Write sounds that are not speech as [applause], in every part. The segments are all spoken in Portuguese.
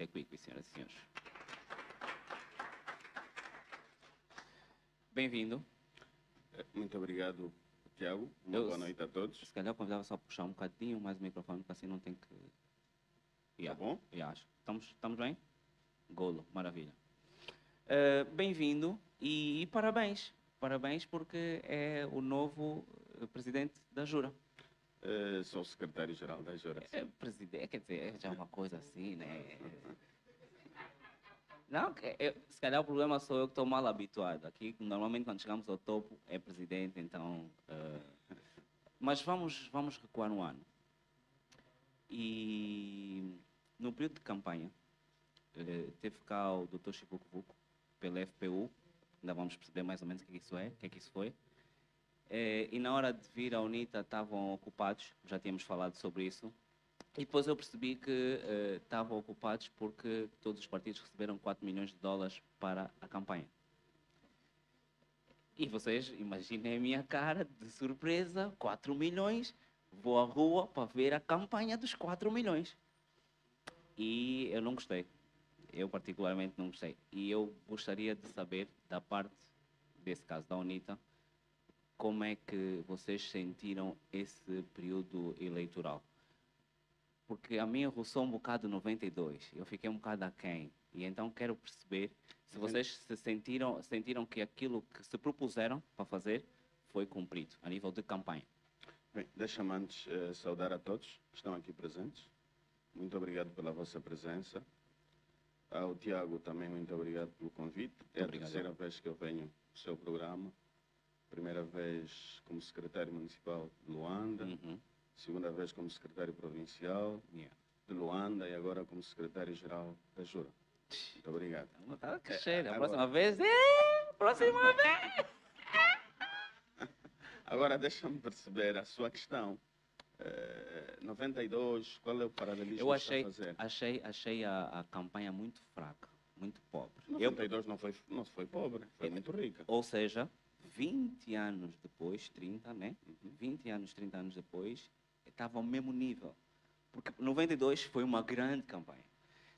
Anitta Quick, senhoras e senhores. Bem-vindo. Muito obrigado, Tiago. Uma Eu- boa noite a todos. Se calhar convidava só a puxar um bocadinho mais o microfone, para assim não tem que. Tá Yeah. bom? Eu acho. Estamos, estamos bem? Golo, maravilha. Eh, Bem-vindo e, e parabéns. Parabéns porque é o novo eh, presidente da Jura. Eh, sou secretário-geral da Jura. É presidente, quer dizer, é já uma coisa assim, né? Não, eu- se calhar o problema sou eu que estou mal habituado. Aqui, normalmente, quando chegamos ao topo, é presidente, então. eh, mas vamos, vamos recuar um ano. E no período de campanha, eh, teve cá o Dr. Chico Vuco, pela FPU, ainda vamos perceber mais ou menos o que isso é, o que é que isso foi. Eh, e na hora de vir à UNITA estavam ocupados, já tínhamos falado sobre isso. E depois eu percebi que eh, estavam ocupados porque todos os partidos receberam 4 milhões de dólares para a campanha. E vocês imaginem a minha cara de surpresa, 4 milhões, vou à rua para ver a campanha dos 4 milhões. E eu não gostei. Eu particularmente não gostei. E eu gostaria de saber, da parte desse caso da UNITA, como é que vocês sentiram esse período eleitoral? Porque a minha roçou um bocado 92, eu fiquei um bocado aquém. E então quero perceber se Uhum. vocês se sentiram, sentiram que aquilo que se propuseram para fazer foi cumprido, a nível de campanha. Bem, deixa-me antes eh, saudar a todos que estão aqui presentes. Muito obrigado pela vossa presença. Ao Tiago também muito obrigado pelo convite. É Obrigado. a terceira vez que eu venho ao seu programa. Primeira vez como secretário municipal de Luanda, Uhum. segunda vez como secretário provincial Yeah. de Luanda e agora como secretário-geral da Jura. Muito obrigado. Tá. A agora- próxima vez, é, próxima [laughs] vez. Agora deixa-me perceber a sua questão. Eh, 92, qual é o paralelismo Eu que achei, está a fazer? achei, achei a, a campanha muito fraca, muito pobre. Eu, 92 não foi, não foi pobre, foi Eu- muito rica. ou seja, 20 anos depois, 30, né? Uhum. 20 anos, 30 anos depois, estava ao mesmo nível. Porque 92 foi uma grande campanha.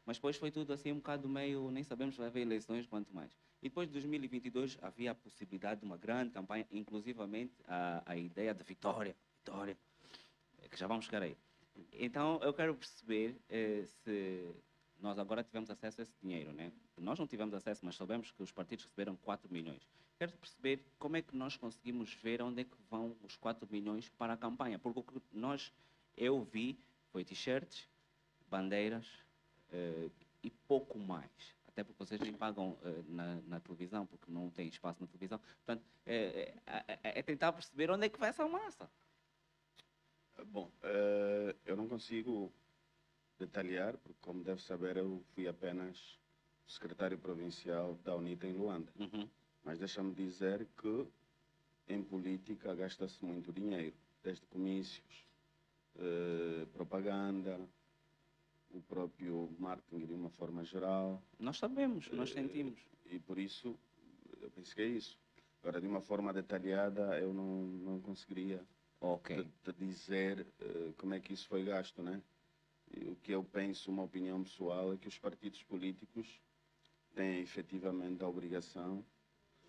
Mas depois foi tudo assim um bocado meio, nem sabemos se vai haver eleições, quanto mais. E depois de 2022 havia a possibilidade de uma grande campanha, inclusivamente a, a ideia de vitória, vitória, eh, que já vamos chegar aí. Então eu quero perceber eh, se nós agora tivemos acesso a esse dinheiro, né? Nós não tivemos acesso, mas soubemos que os partidos receberam 4 milhões. Quero perceber como é que nós conseguimos ver onde é que vão os 4 milhões para a campanha. Porque o que nós, eu vi, foi t-shirts, bandeiras eh, e pouco mais. Até porque vocês nem pagam eh, na, na televisão, porque não tem espaço na televisão. Portanto, é, é- é- tentar perceber onde é que vai essa massa. Bom, eh, eu não consigo detalhar, porque como deve saber, eu fui apenas secretário provincial da UNITA em Luanda. Uhum. Mas deixa-me dizer que em política gasta-se muito dinheiro, desde comícios, eh, propaganda, o próprio marketing de uma forma geral. Nós sabemos, nós Eh, sentimos. E por isso, eu penso que é isso. Agora, de uma forma detalhada, eu não, não conseguiria Ok. te, te dizer eh, como é que isso foi gasto, né? O que eu penso, uma opinião pessoal, é que os partidos políticos têm efetivamente a obrigação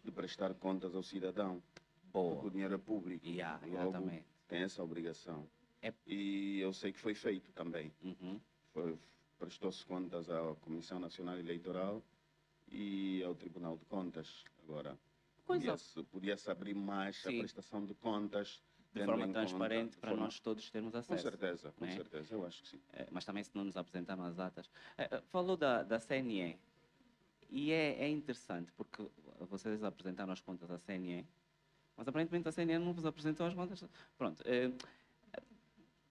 de prestar contas ao cidadão, porque o Boa. dinheiro é público. Yeah, Logo, exatamente. tem essa obrigação. É- E eu sei que foi feito também. Uhum. Prestou-se contas à Comissão Nacional Eleitoral e ao Tribunal de Contas. Agora, podia-se podia-se abrir mais Sim. a prestação de contas de forma transparente para forma- nós todos termos Com acesso. certeza, com né? certeza, eu acho que sim. Eh, mas também se não nos apresentaram as datas. Eh, eh, Falou da, da CNE. E é, é interessante, porque vocês apresentaram as contas da CNE, mas aparentemente a CNE não vos apresentou as contas. Pronto.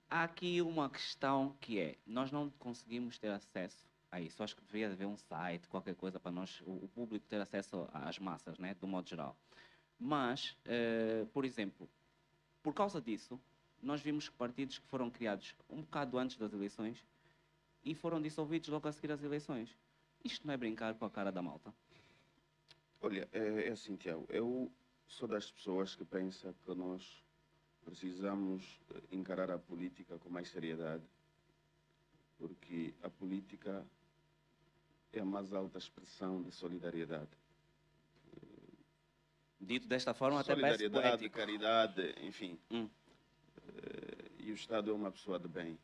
há aqui uma questão que é, nós não conseguimos ter acesso a isso. Acho que deveria haver um site, qualquer coisa, para nós, o, público ter acesso às massas, né, do modo geral. Mas, por exemplo, por causa disso, nós vimos que partidos que foram criados um bocado antes das eleições e foram dissolvidos logo a seguir às eleições. Isto não é brincar com a cara da malta? Olha, é, é assim, Tiago, eu sou das pessoas que pensa que nós precisamos encarar a política com mais seriedade, porque a política é a mais alta expressão de solidariedade. Dito desta forma, até parece solidariedade, poético. caridade, enfim. Hum. Eh, E o Estado é uma pessoa de bem.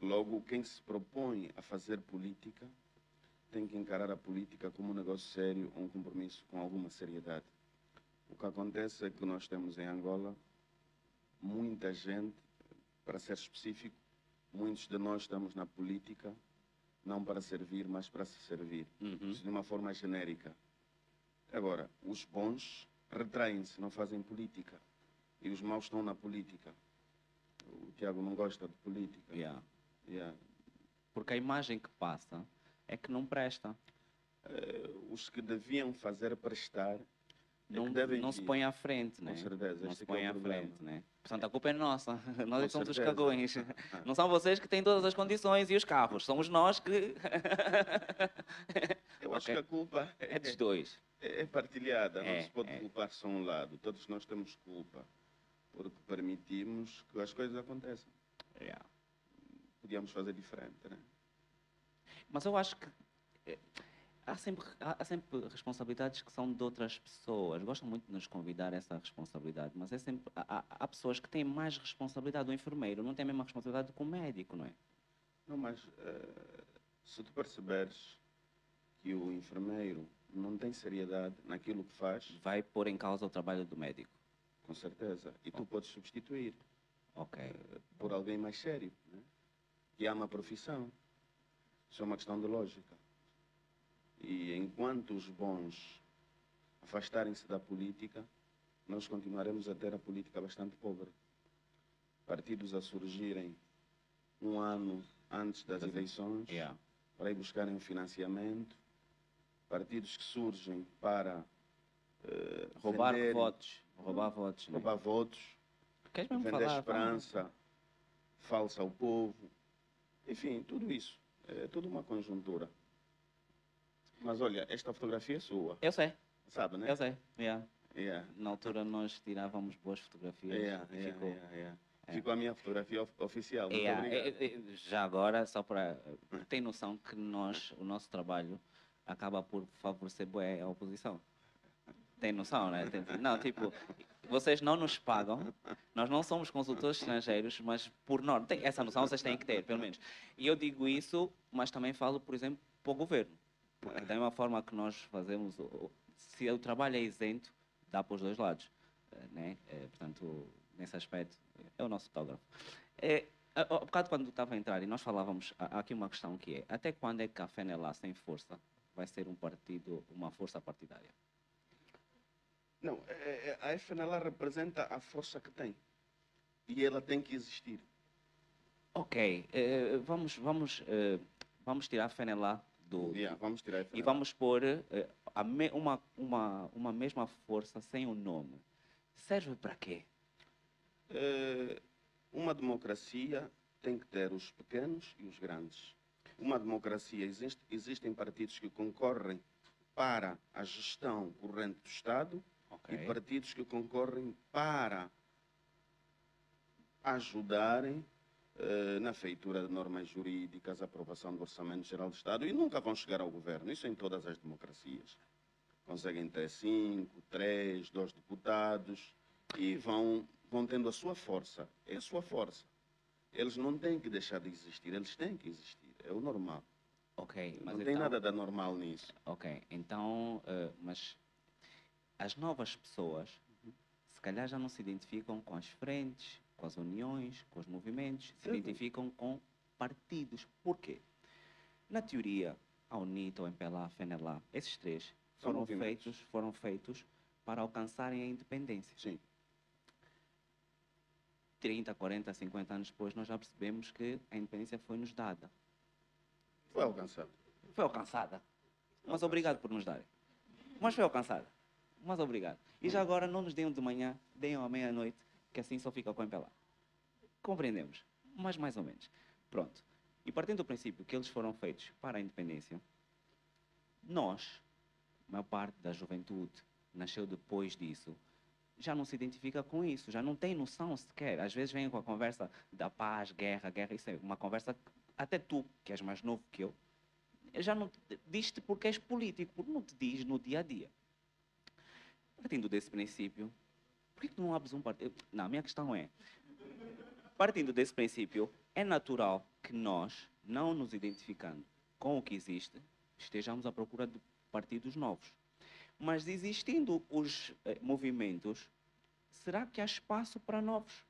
Logo, quem se propõe a fazer política tem que encarar a política como um negócio sério, um compromisso com alguma seriedade. O que acontece é que nós temos em Angola muita gente, para ser específico, muitos de nós estamos na política não para servir, mas para se servir. Uhum. Isso de uma forma genérica. Agora, os bons retraem-se, não fazem política. E os maus estão na política. O Tiago não gosta de política. Yeah. Yeah. Porque a imagem que passa é que não presta. Eh, os que deviam fazer prestar, Não, devem não se vir. põe à frente, né? certeza, Não se é que é à problema. frente, né? Portanto, a culpa é nossa. [laughs] Nós é somos os cagões. [laughs] Não são vocês que têm todas as condições e os carros. Somos nós que... eu acho Ok. que a culpa É dos dois. É, é partilhada. É, não se pode é. culpar só um lado. Todos nós temos culpa. Porque permitimos que as coisas aconteçam. Yeah. Podíamos fazer diferente, né? Mas eu acho que eh, há sempre, há sempre responsabilidades que são de outras pessoas. Gostam muito de nos convidar a essa responsabilidade, mas é sempre, há, há- pessoas que têm mais responsabilidade. O enfermeiro não tem a mesma responsabilidade que o médico, não é? Não, mas eh, se tu perceberes que o enfermeiro não tem seriedade naquilo que faz, Vai pôr em causa o trabalho do médico. com certeza, e tu podes substituir Ok. por alguém mais sério, né? que ama a profissão. Isso é uma questão de lógica. E enquanto os bons afastarem-se da política, nós continuaremos a ter a política bastante pobre. Partidos a surgirem um ano antes das Das- eleições Yeah. para ir buscarem um financiamento, partidos que surgem para eh, Roubar vender- votos. Roubar votos. Né? roubar votos, Queres mesmo vender falar? esperança falsa ao povo. Enfim, tudo isso. É tudo uma conjuntura. Mas olha, esta fotografia é sua, Eu sei, sabe, né? eu sei. Yeah. Yeah. Na altura nós tirávamos boas fotografias. Yeah, e yeah, ficou. yeah. É. Ficou a minha fotografia of- oficial. É, é, já agora, só para. Tem noção que nós, o nosso trabalho acaba por favorecer a oposição. Tem noção, né? Tem- não, tipo, vocês não nos pagam, nós não somos consultores estrangeiros, mas por norma, tem, essa noção vocês têm que ter, pelo menos. E eu digo isso, mas também falo, por exemplo, para o governo. Porque da mesma forma que nós fazemos, se o trabalho é isento, dá para os dois lados. eh, Né? Eh, portanto, nesse aspecto, é o nosso fotógrafo. É, há bocado quando estava a entrar e nós falávamos, há aqui uma questão que é, até quando é que a FENELA sem força vai ser um partido, uma força partidária? Não, é- é- a FNLA representa a força que tem. E ela tem que existir. Ok, eh, vamos, vamos, eh, vamos tirar a FENELA do... Yeah, vamos tirar a E FNLA. vamos pôr eh, uma, uma, uma mesma força sem o nome. Serve para quê? Eh, uma democracia tem que ter os pequenos e os grandes. Uma democracia, existe, existem partidos que concorrem para a gestão corrente do Estado Ok. e partidos que concorrem para ajudarem eh, na feitura de normas jurídicas, aprovação do Orçamento Geral do Estado e nunca vão chegar ao governo. Isso em todas as democracias. Conseguem ter cinco, três, dois deputados e vão, vão tendo a sua força. É a sua força. Eles não têm que deixar de existir, eles têm que existir. É o normal. Ok, mas não tem então- nada de anormal nisso. Ok, então, eh, mas as novas pessoas, se calhar já não se identificam com as frentes, com as uniões, com os movimentos, se Certo. identificam com partidos. Por quê? Na teoria, a UNITA, o MPLA, a FENELA, esses três São foram feitos, foram feitos para alcançarem a independência. Sim. 30, 40, 50 anos depois, nós já percebemos que a independência foi-nos dada. Foi alcançado. Foi alcançada. Mas obrigado por nos darem. Mas foi alcançada. Mas obrigado. E já agora não nos deem de manhã, deem à meia-noite, que assim só fica com lá. Compreendemos. Mas mais ou menos. Pronto. E partindo do princípio que eles foram feitos para a independência, nós, a maior parte da juventude, nasceu depois disso, já não se identifica com isso, já não tem noção sequer. Às vezes vem com a conversa da paz, guerra, guerra, isso é uma conversa que até tu, que és mais novo que eu, já não te- diz-te porque és político, porque não te diz no dia a dia. Partindo desse princípio, por que que não abres um partido? Não, a minha questão é, partindo desse princípio, é natural que nós, não nos identificando com o que existe, estejamos à procura de partidos novos. Mas existindo os eh, movimentos, será que há espaço para novos?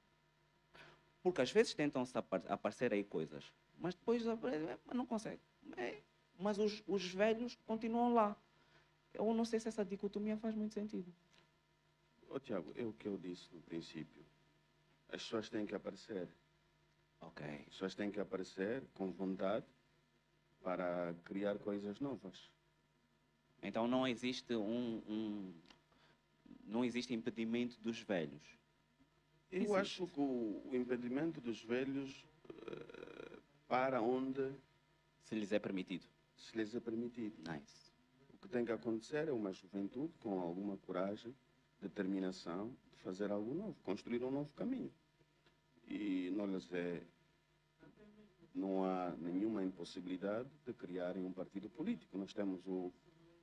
Porque às vezes tentam-se apar- aparecer aí coisas, mas depois mas não consegue. É, mas os, os velhos continuam lá. Eu não sei se essa dicotomia faz muito sentido. Ô, Tiago, é o que eu disse no princípio. As pessoas têm que aparecer. Ok. As pessoas têm que aparecer com vontade para criar coisas novas. Então não existe um, um- não existe impedimento dos velhos. Eu Existe. acho que o, o impedimento dos velhos eh, para onde Se lhes é permitido. se lhes é permitido. Nice. O que tem que acontecer é uma juventude com alguma coragem, determinação de fazer algo novo, construir um novo caminho. E não lhes é. Não há nenhuma impossibilidade de criarem um partido político. Nós temos o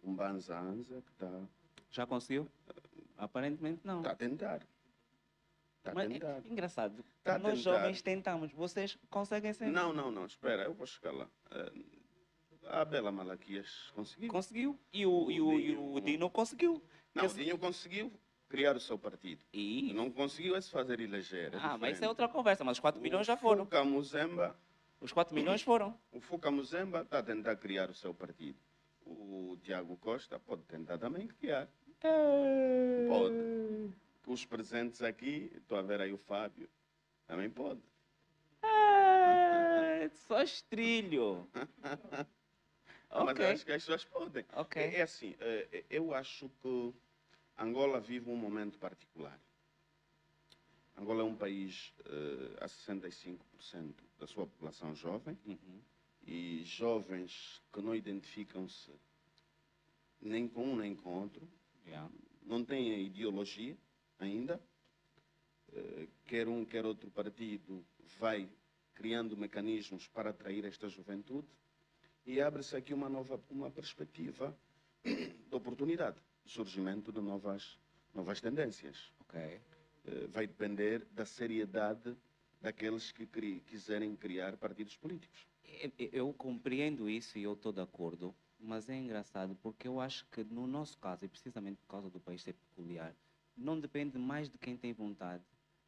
um Banza Anza que está Já conseguiu? Aparentemente não. tá a tentar. Está a Mas é tentar. engraçado. Tá Nós tentar. jovens tentamos, vocês conseguem sempre. Não, não, não, espera, eu vou chegar lá. Eh, a Bela Malaquias conseguiu. Conseguiu. E o, e o, e o Dinho- Dino conseguiu. Não, o Esse- Dinho conseguiu criar o seu partido. E... Não conseguiu é se fazer eleger. Ah, mas isso é diferente. outra conversa. Mas os 4 milhões já O foram. Fuca Muzemba, Os 4 milhões foram. o Fuca Muzemba está a tentar criar o seu partido. O Tiago Costa pode tentar também criar. Pode. Os presentes aqui, estou a ver aí o Fábio, também pode. É, [laughs] só estrilho. Mas ok. eu acho que as pessoas podem. Ok. É, é assim, eh, eu acho que Angola vive um momento particular. Angola é um país eh, a 65% da sua população jovem Uhum. e jovens que não identificam-se nem com um nem com outro, Yeah. não têm ideologia ainda, eh, quer um, quer outro partido vai criando mecanismos para atrair esta juventude e abre-se aqui uma nova uma perspectiva [coughs] de oportunidade, de surgimento de novas, novas tendências. Eh, Vai depender da seriedade daqueles que cri- quiserem criar partidos políticos. Eu compreendo isso e eu estou de acordo, mas é engraçado porque eu acho que no nosso caso, e precisamente por causa do país ser peculiar, não depende mais de quem tem vontade,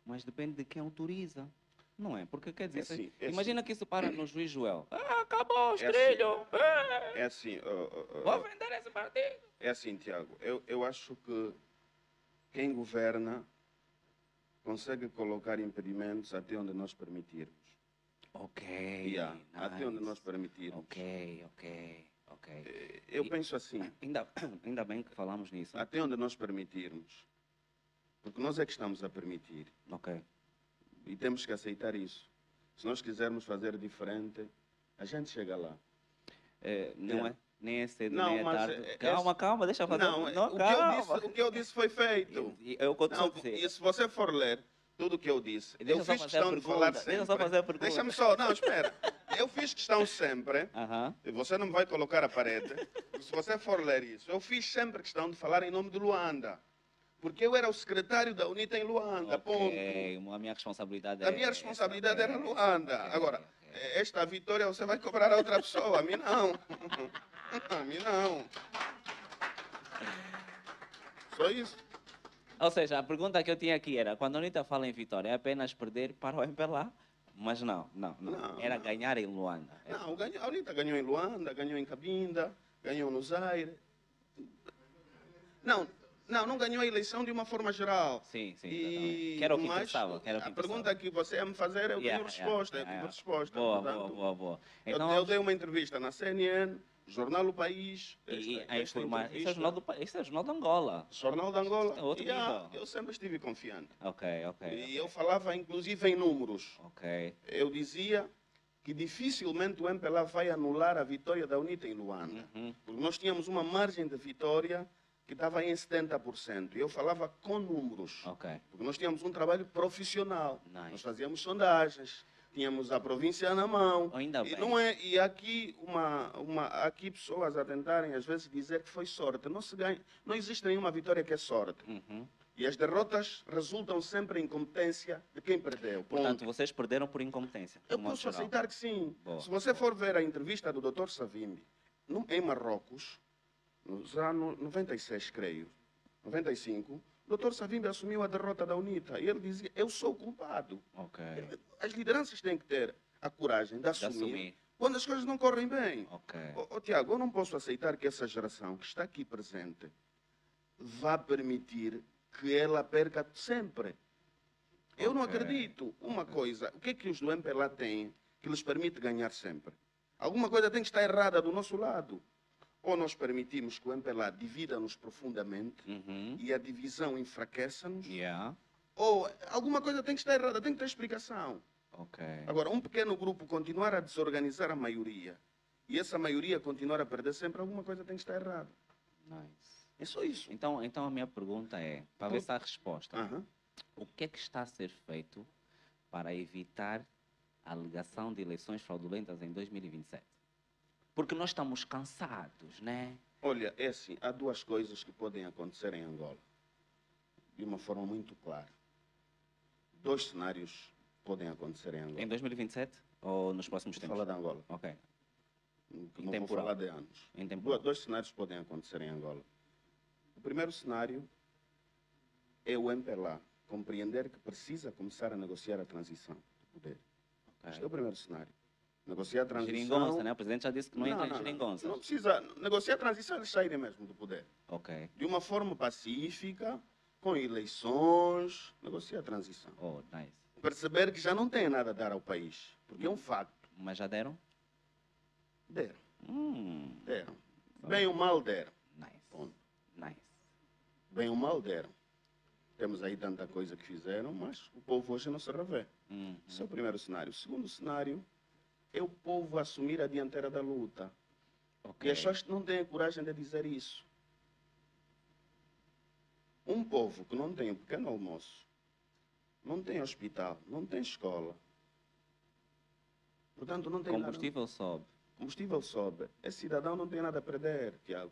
mas depende de quem autoriza. Não é? Porque quer dizer, É assim, é imagina que isso para no juiz Joel. Ah, acabou o É estrilho! Ah, É assim, ó, ó, ó, Vou vender esse partido! É assim, Tiago, eu, eu acho que quem governa consegue colocar impedimentos até onde nós permitirmos. Ok. Yeah, Até onde nice. nós permitirmos. Ok, ok, ok. Eh, Eu E- penso assim, Ainda, [coughs] ainda bem que falamos nisso. até onde nós permitirmos. Porque nós é que estamos a permitir. Ok. E temos que aceitar isso. Se nós quisermos fazer diferente, a gente chega lá. É, não Yeah. é nem é cedo, Não, nem é tarde. é- é- calma, calma, deixa eu fazer. Não, é- não o, que eu calma. disse, o que eu disse foi feito. E- É eu estou a Não, dizer. e se você for ler tudo o que eu disse, Deixa eu fiz questão de falar deixa sempre. eu só fazer a pergunta. Deixa-me só, não, espera. Eu fiz questão sempre, Aham. e você não me vai colocar a parede, se você for ler isso, eu fiz sempre questão de falar em nome de Luanda. Porque eu era o secretário da UNITA em Luanda, ponto. Ok, a minha responsabilidade é. A minha responsabilidade essa, era Luanda. ok, Agora, ok. esta vitória você vai cobrar a outra pessoa, a mim não. [laughs] A mim não. Só isso. Ou seja, a pergunta que eu tinha aqui era: quando a Anitta fala em vitória, é apenas perder para o MPLA? Mas não, não, não. Não, era não. ganhar em Luanda. É. Não, a UNITA ganhou em Luanda, ganhou em Cabinda, ganhou no Zaire. Não, não, não ganhou a eleição de uma forma geral. Sim, sim. E, exatamente. Que era o que mas interessava. Era o que a pergunta que você ia me fazer, eu Yeah, tenho resposta, yeah, eu yeah. tive resposta. Boa, portanto, boa, boa, boa. eu- Então, eu, dei uma entrevista na CNN, Jornal O País. e a. Isso é, jornal do, isso é jornal de Angola. Jornal de Angola. É outro Yeah, eu sempre estive confiante. Ok, ok. E eu falava, inclusive, em números. Ok. Eu dizia que dificilmente o MPLA vai anular a vitória da UNITA em Luanda. Uhum. Porque nós tínhamos uma margem de vitória que estava em 70%. E eu falava com números. Ok. Porque nós tínhamos um trabalho profissional. Nice. Nós fazíamos sondagens. tínhamos a província na mão. Ainda E, não é, e aqui, uma, uma, aqui pessoas a tentarem, às vezes, dizer que foi sorte. Não, se ganha, não existe nenhuma vitória que é sorte. Uhum. E as derrotas resultam sempre em incompetência de quem perdeu. Portanto, Ponto. vocês perderam por incompetência. Eu posso geral. aceitar que sim. Boa, Se você for ver a entrevista do Dr. Savimbi, em Marrocos, nos anos 96, creio, 95, o Dr. Savimbi assumiu a derrota da UNITA e ele dizia: Eu sou o culpado. Ok. As lideranças têm que ter a coragem de De assumir, assumir. quando as coisas não correm bem. Ok. Ô, ô, Tiago, eu não posso aceitar que essa geração que está aqui presente vá permitir que ela perca sempre. Eu não acredito. Uma coisa, o que é que os do MPLA têm que lhes permite ganhar sempre? Alguma coisa tem que estar errada do nosso lado. Ou nós permitimos que o MPLA divida-nos profundamente Uhum. e a divisão enfraqueça-nos, Yeah. ou alguma coisa tem que estar errada, tem que ter explicação. Ok. Agora, um pequeno grupo continuar a desorganizar a maioria e essa maioria continuar a perder sempre, alguma coisa tem que estar errada. Nice. É só isso. Então, então a minha pergunta é, para ver Tudo. se há resposta. O que é que está a ser feito para evitar a alegação de eleições fraudulentas em 2027? Porque nós estamos cansados, né? Olha, é assim, há duas coisas que podem acontecer em Angola, de uma forma muito clara. Dois cenários podem acontecer em Angola. Em 2027 ou nos próximos Vou tempos? falar de Angola, Ok. não vou falar de anos. Em. Dois, cenários podem acontecer em Angola. O primeiro cenário é o MPLA compreender que precisa começar a negociar a transição do poder. Este é o primeiro cenário. Negociar a transição... Geringonça, né? O presidente já disse que não, entra em geringonça. Não precisa negociar a transição, eles saírem mesmo do poder. Ok. De uma forma pacífica, com eleições, negociar a transição. Oh, nice. Perceber que já não tem nada a dar ao país, porque é um facto. Mas já deram? Deram, Hum, deram. Bem ou mal deram. nice. Ponto. Nice. Bem ou mal deram. Temos aí tanta coisa que fizeram, mas o povo hoje não se revê. Hum, Esse é o primeiro cenário. O segundo cenário é o povo assumir a dianteira da luta. ok. E as pessoas não têm a coragem de dizer isso. Um povo que não tem um pequeno almoço, não tem hospital, não tem escola, portanto não tem nada. Combustível sobe. combustível sobe. Esse cidadão não tem nada a perder, Tiago.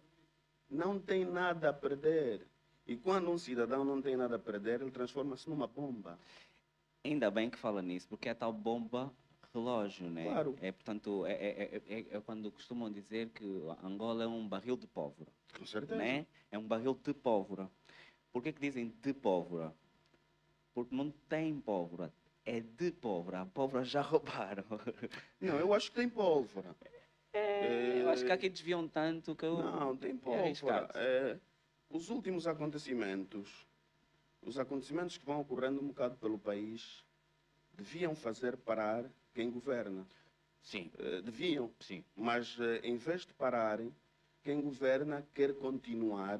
Não tem nada a perder. E quando um cidadão não tem nada a perder, ele transforma-se numa bomba. Ainda bem que fala nisso, porque é tal bomba relógio, né? Claro. É, portanto, é, é, é, é- é quando costumam dizer que Angola é um barril de pólvora, Com certeza. né? É um barril de pólvora. Por que que dizem de pólvora? Porque não tem pólvora, é de pólvora. A pólvora já [laughs] roubaram. Não, eu acho que tem pólvora. É, eu acho que aqui desviam tanto que eu... Não, tem é pólvora. É, os últimos acontecimentos, os acontecimentos que vão ocorrendo um bocado pelo país, deviam fazer parar quem governa. Sim, Eh, deviam. sim. Mas, eh, em vez de pararem, quem governa quer continuar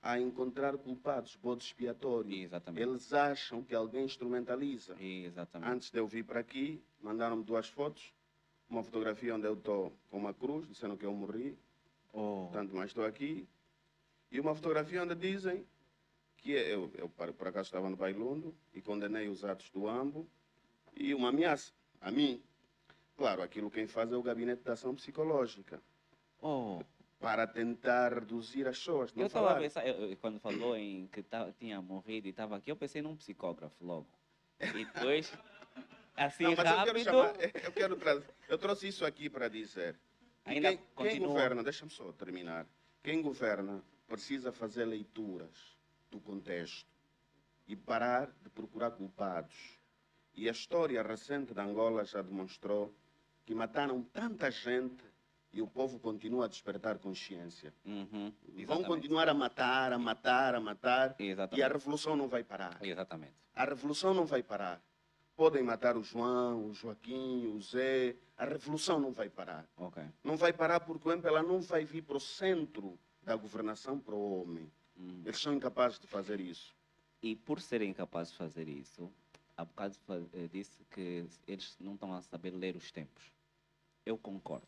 a encontrar culpados, bode expiatório. Exatamente. Eles acham que alguém instrumentaliza. Exatamente. Antes de eu vir para aqui, mandaram-me duas fotos. Uma fotografia onde eu estou com uma cruz, dizendo que eu morri, Oh, tanto mais estou aqui. E uma fotografia onde dizem que eu, eu por acaso estava no Bailundo e condenei os atos do AMBO e uma ameaça a mim. Claro, aquilo quem faz é o Gabinete de Ação Psicológica, oh. para tentar reduzir as pessoas. Não Eu estava a pensar, eu- quando falou em que tinha morrido e estava aqui, eu pensei num psicógrafo logo. E depois, [laughs] assim Não, mas eu quero rápido, chamar, eu quero trazer, eu trouxe isso aqui para dizer. Ainda quem, quem governa, deixa-me só terminar. Quem governa precisa fazer leituras do contexto e parar de procurar culpados. E a história recente de Angola já demonstrou que mataram tanta gente e o povo continua a despertar consciência. Uhum, Vão exatamente. continuar a matar, a matar, a matar e a Exatamente. revolução não vai parar. Exatamente. A revolução não vai parar. Podem matar o João, o Joaquim, o Zé. A revolução não vai parar. Ok. Não vai parar porque o MPLA não vai vir para o centro da governação para o homem. Hum. Eles são incapazes de fazer isso. E por serem capazes de fazer isso, há bocado eh, disse que eles não estão a saber ler os tempos. Eu concordo.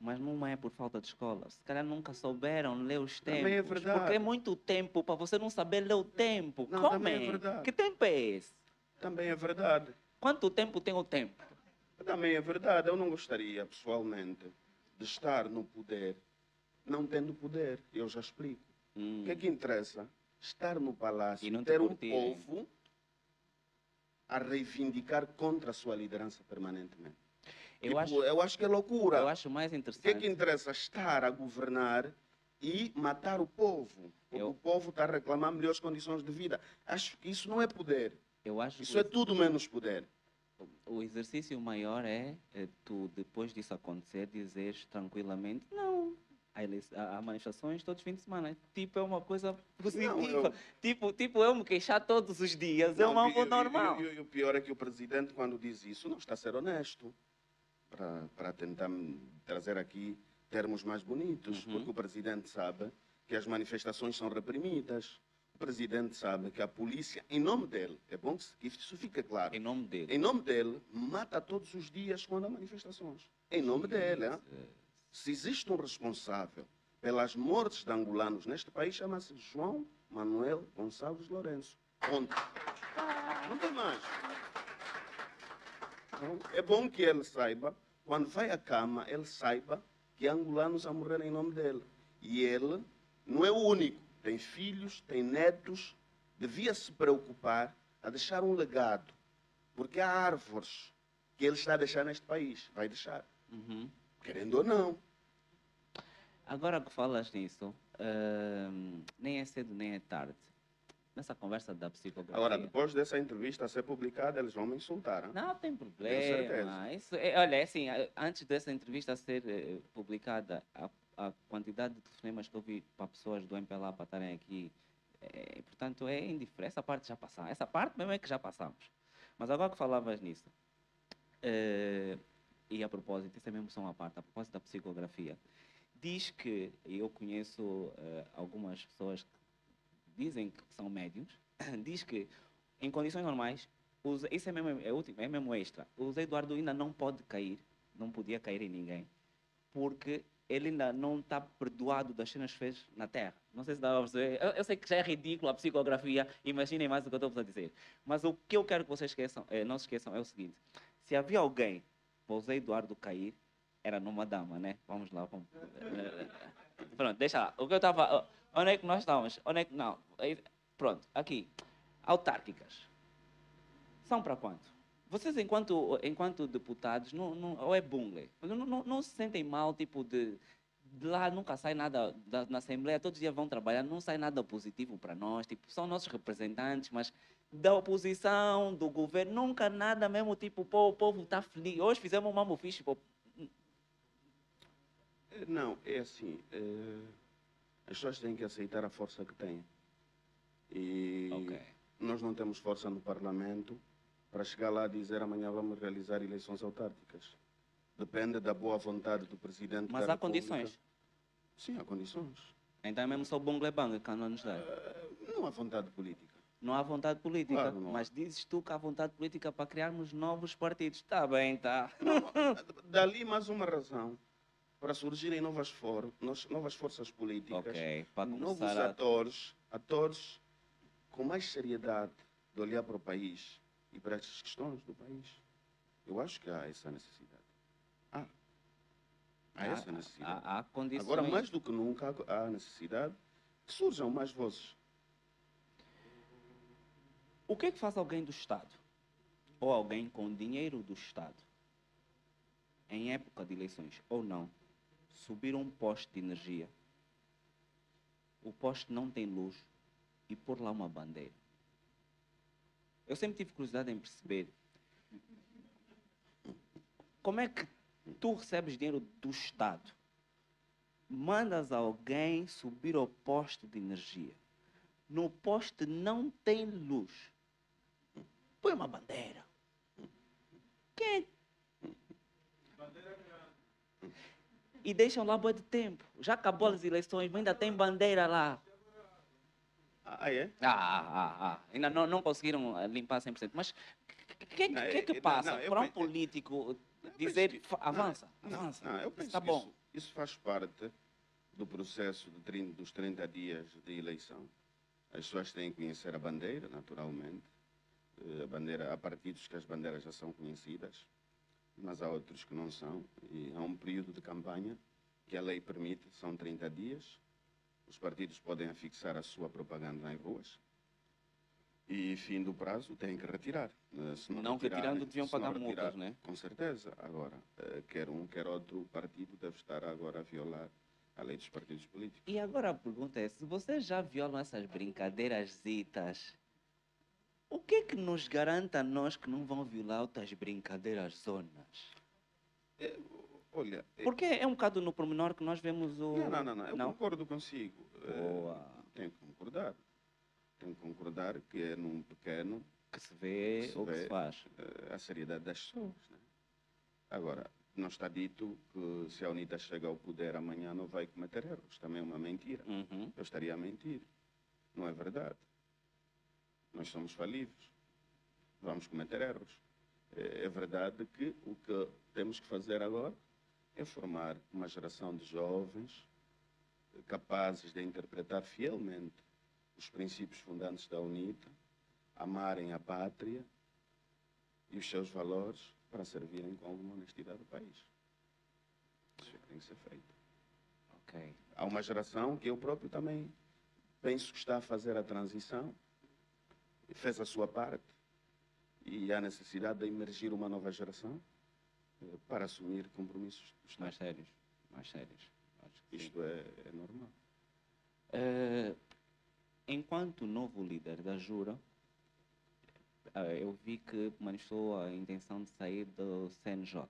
Mas não é por falta de escola. Se calhar nunca souberam ler os tempos. Também é verdade. Porque é muito tempo para você não saber ler o tempo. Não, Como também é é? verdade. Que tempo é esse? Também é verdade. Quanto tempo tem o tempo? Também é verdade, eu não gostaria, pessoalmente, de estar no poder não tendo poder. Eu já explico. Hum. O que é que interessa? Estar no E palácio, te ter um curtirem. povo a reivindicar contra a sua liderança permanentemente. Eu, Tipo, acho, eu acho que é loucura. eu acho mais O que é interessante. que interessa? Estar a governar e matar o povo. Porque Eu- o povo está a reclamar melhores condições de vida. Acho que isso não é poder. Eu acho Isso que é tudo menos poder. o exercício maior é, é tu, depois disso acontecer, dizeres tranquilamente, não. Há manifestações todos os fins de semana. Tipo, é uma coisa positiva. eu- Tipo, tipo, eu me queixar todos os dias. é Não, uma e- coisa e- normal. E, o pior é que o presidente, quando diz isso, não está a ser honesto. Para, para tentar trazer aqui termos mais bonitos. Uhum. Porque o presidente sabe que as manifestações são reprimidas. O presidente sabe que a polícia, em nome dele, é bom que isso fique claro. Em nome dele. Em nome dele, mata todos os dias quando há manifestações. Em nome dele. hein? Se existe um responsável pelas mortes de angolanos neste país, chama-se João Manuel Gonçalves Lourenço. Ponto. Não tem mais. Então, É bom que ele saiba, quando vai à cama, ele saiba que angolanos a morrer em nome dele. E ele não é o único. Tem filhos, tem netos. Devia se preocupar a deixar um legado. Porque há árvores que ele está a deixar neste país. Vai deixar. Uhum. Querendo ou não. Agora que falas nisso, hum, nem é cedo nem é tarde. Nessa conversa da psicografia. Agora, depois dessa entrevista ser publicada, eles vão me insultar. hein? Não tem problema. Isso é, olha, é assim, antes dessa entrevista ser eh, publicada, a, a quantidade de telefonemas que eu vi para pessoas do MPLA para estarem aqui, eh, portanto, é indiferente. Essa parte já passamos. Essa parte mesmo é que já passamos. Mas agora que falavas nisso, eh, e a propósito, isso é mesmo só uma parte, a propósito da psicografia, diz que, eu conheço eh, algumas pessoas que dizem que são médiums, [coughs] diz que em condições normais, os, isso é mesmo, é, último, é mesmo extra, o Zé Eduardo ainda não pode cair, não podia cair em ninguém, porque ele ainda não está perdoado das cenas que fez na Terra. Não sei se dá para perceber. Eu, eu sei que já é ridículo a psicografia, imaginem mais o que eu estou a dizer. Mas o que eu quero que vocês esqueçam, eh, não se esqueçam é o seguinte: se havia alguém Zé Eduardo cair, era numa dama, né? Vamos lá, vamos. Pronto, deixa lá. O que eu estava. Onde é que nós estamos? Onde é que. Não. Pronto, aqui. Autárquicas. São para quanto? Vocês, enquanto, enquanto deputados, não, não, ou é bungle, não, não, não se sentem mal, tipo, de, de lá nunca sai nada, da, na Assembleia, todos os dias vão trabalhar, não sai nada positivo para nós, tipo, são nossos representantes, mas da oposição, do governo, nunca nada mesmo, tipo, pô, o povo está feliz. Hoje fizemos um mambo fixe, pô. Eh, Não, é assim. eh, as pessoas têm que aceitar a força que têm. E Ok. nós não temos força no Parlamento para chegar lá e dizer amanhã vamos realizar eleições autárquicas. Depende da boa vontade do presidente Mas da há República. condições. Sim, há condições. Então é mesmo só o bungle bang que não nos dá. Eh, Não há vontade política. Não há vontade política, Claro, há. mas dizes tu que há vontade política para criarmos novos partidos. Está bem, tá. Dali mais uma razão para surgirem novas, for novas forças políticas, Ok, para novos a... atores, atores com mais seriedade de olhar para o país e para as questões do país. Eu acho que há essa necessidade. Há. Há essa necessidade. Há, há condições. Agora, mais do que nunca, há necessidade que surjam mais vozes. O que é que faz alguém do Estado? Ou alguém com dinheiro do Estado, em época de eleições ou não, subir um poste de energia, o poste não tem luz e pôr lá uma bandeira? Eu sempre tive curiosidade em perceber como é que tu recebes dinheiro do Estado, mandas alguém subir ao poste de energia, no poste não tem luz, põe uma bandeira. Quem? E deixam lá boa de tempo. Já acabou as eleições, mas ainda tem bandeira lá. Ah, é? Ah, ah, ah, ah. Ainda não, não conseguiram eh, limpar 100%. Mas o que, que, Não, que, que é- passa não, para um político dizer que- "Fa- não, avança, avança? não, eu penso Está que bom. Isso, isso faz parte do processo de 30 dos 30 dias de eleição. As pessoas têm que conhecer a bandeira, naturalmente. Eh, A bandeira, há partidos que as bandeiras já são conhecidas, mas há outros que não são. E há um período de campanha que a lei permite, são 30 dias. Os partidos podem afixar a sua propaganda nas ruas. E fim do prazo têm que retirar. Eh, Se Não retirarem- retirando, deviam não pagar retirar- multas, né? Com certeza. Agora, eh, quer um, quer outro partido deve estar agora a violar a lei dos partidos políticos. E agora a pergunta é, se vocês já violam essas brincadeiras zitas, o que é que nos garanta a nós que não vão violar outras brincadeiras zonas? Olha, eh, Porque é um bocado no pormenor que nós vemos o... não, não, não, não, eu concordo consigo. Eh, Boa. Tenho que concordar. Tenho que concordar que é num pequeno Que se vê Que se o que se faz. eh, a seriedade das pessoas. Né? Agora, não está dito que se a UNITA chega ao poder amanhã não vai cometer erros. Também é uma mentira. Uhum. Eu estaria a mentir. Não é verdade. Nós somos falíveis. Vamos cometer erros. É é verdade que o que temos que fazer agora é formar uma geração de jovens capazes de interpretar fielmente os princípios fundantes da UNITA, amarem a pátria e os seus valores para servirem com alguma honestidade ao país. Isso é que tem que ser feito. Ok. Há uma geração que eu próprio também penso que está a fazer a transição, fez a sua parte, e há necessidade de emergir uma nova geração eh, para assumir compromissos. Mais sérios. Mais sérios. Acho que sim. Isto é, é normal. Eh, enquanto novo líder da Jura, eh, eu vi que manifestou a intenção de sair do CNJ.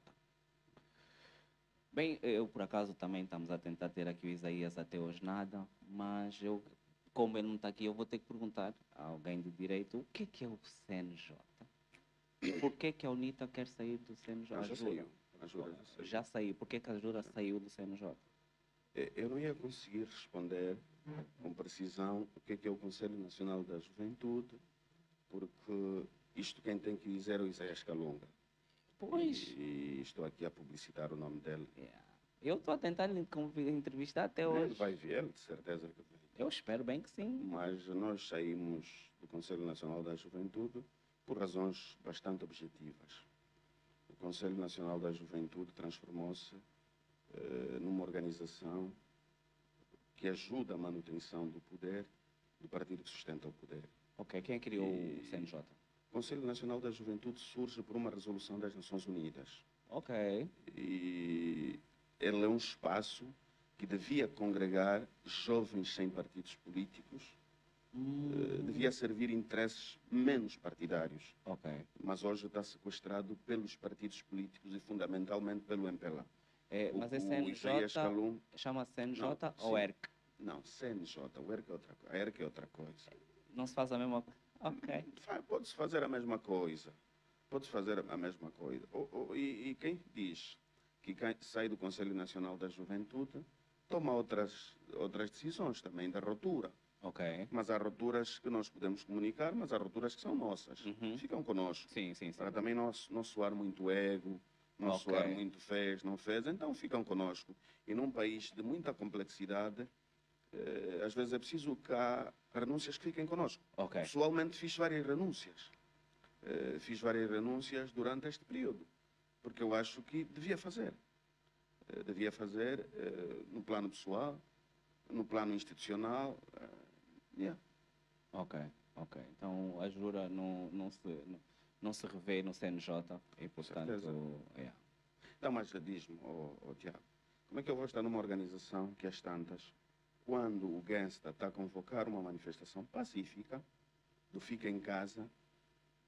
Bem, eu por acaso também estamos a tentar ter aqui o Isaías até hoje nada, mas eu, como ele não está aqui, eu vou ter que perguntar a alguém de direito o que é que é o CNJ? Por que, que a UNITA quer sair do CNJ? A já saiu. Jura já saiu. Já saiu. Por que, que a Jura saiu do CNJ? Eh, Eu não ia conseguir responder com precisão o que é que é o Conselho Nacional da Juventude, porque isto quem tem que dizer é o Isaías Calunga. Pois. E, e estou aqui a publicitar o nome dele. Yeah. Eu estou a tentar entrevistar até Ele hoje. vai vir, ele de certeza que vai. Eu espero bem que sim. Mas nós saímos do Conselho Nacional da Juventude por razões bastante objetivas. O Conselho Nacional da Juventude transformou-se eh, numa organização que ajuda a manutenção do poder do partido que sustenta o poder. Ok, quem criou o E- CNJ? O Conselho Nacional da Juventude surge por uma resolução das Nações Unidas. Ok. e ele é um espaço que devia congregar jovens sem partidos políticos, eh, devia servir interesses menos partidários, Ok. mas hoje está sequestrado pelos partidos políticos e fundamentalmente pelo MPLA. É, mas é o Isaías CNJ, Calum, chama CNJ Não, ou sim. ERC? não, CNJ, o ERC é outra coisa. A ERC é outra coisa. Não se faz a mesma coisa? Ok. Pode-se fazer a mesma coisa. Pode-se fazer a mesma coisa. O- o- e, e quem diz que sai do Conselho Nacional da Juventude toma outras, outras decisões também da ruptura. Ok. Mas há rupturas que nós podemos comunicar, mas há rupturas que são nossas. Uhum. Ficam conosco. Sim, sim, sim. Para também não, não soar muito ego, não Ok. soar muito fez, não fez, então ficam conosco. E num país de muita complexidade, eh, às vezes é preciso que há renúncias que fiquem conosco. Ok. Pessoalmente fiz várias renúncias. Eh, fiz várias renúncias durante este período, porque eu acho que devia fazer. Eh, devia fazer eh, no plano pessoal, no plano institucional. eh, yeah. Ok. Ok. Então a Jura não, não, se, não, não se revê no CNJ e, portanto. certeza. yeah. Então, mas diz-me, oh, oh, Tiago, como é que eu vou estar numa organização que as tantas, quando o Gangsta está a convocar uma manifestação pacífica, do Fica em Casa,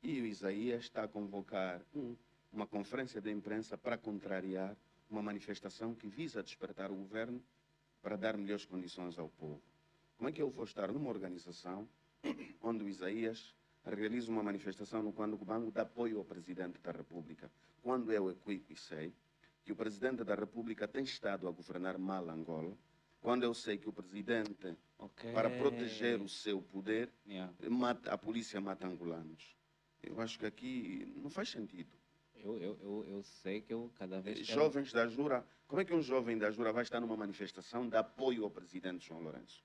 e o Isaías está a convocar um- uma conferência de imprensa para contrariar uma manifestação que visa despertar o governo para dar melhores condições ao povo. Como é que eu vou estar numa organização onde o Isaías realiza uma manifestação no quando o banco dá apoio ao presidente da República, quando eu equipo e sei que o presidente da República tem estado a governar mal Angola, quando eu sei que o presidente, Ok. para proteger o seu poder, Yeah. mata, a polícia mata angolanos. Eu acho que aqui não faz sentido. Eu, eu, eu, eu sei que eu cada vez. quero- Jovens da Jura, como é que um jovem da Jura vai estar numa manifestação de apoio ao presidente João Lourenço?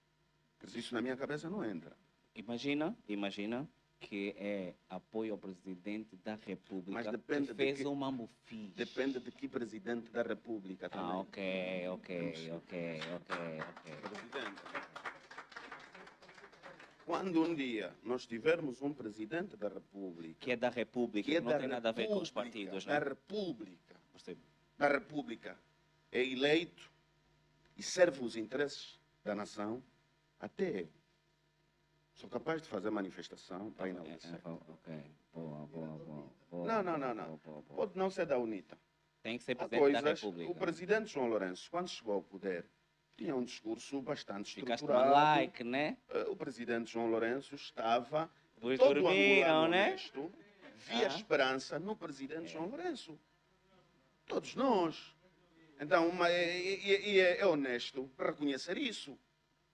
Dizer, Isso na minha cabeça não entra. Imagina, imagina que é apoio ao presidente da República Mas depende que de fez que- uma mufis. Depende de que presidente da República também. Ah, ok, ok, ok, ok, ok. Presidente. Quando um dia nós tivermos um presidente da República Que é da República, que é não da tem nada a ver com os partidos, da né? República, Percebo. da República, é eleito e serve os interesses da nação, até eu sou capaz de fazer manifestação para É, enaltecer. é, ok, boa, boa, boa. Não, não, não, não. Pode não ser da UNITA. Tem que ser presidente da coisas, República. o presidente João Lourenço, quando chegou ao poder, tinha um discurso bastante Ficaste estruturado. like, né? Eh, O presidente João Lourenço estava Depois todo dormiram, né? honesto via Ah. esperança no presidente João Lourenço. Todos nós. Então, uma, e, e- e é, é honesto reconhecer isso.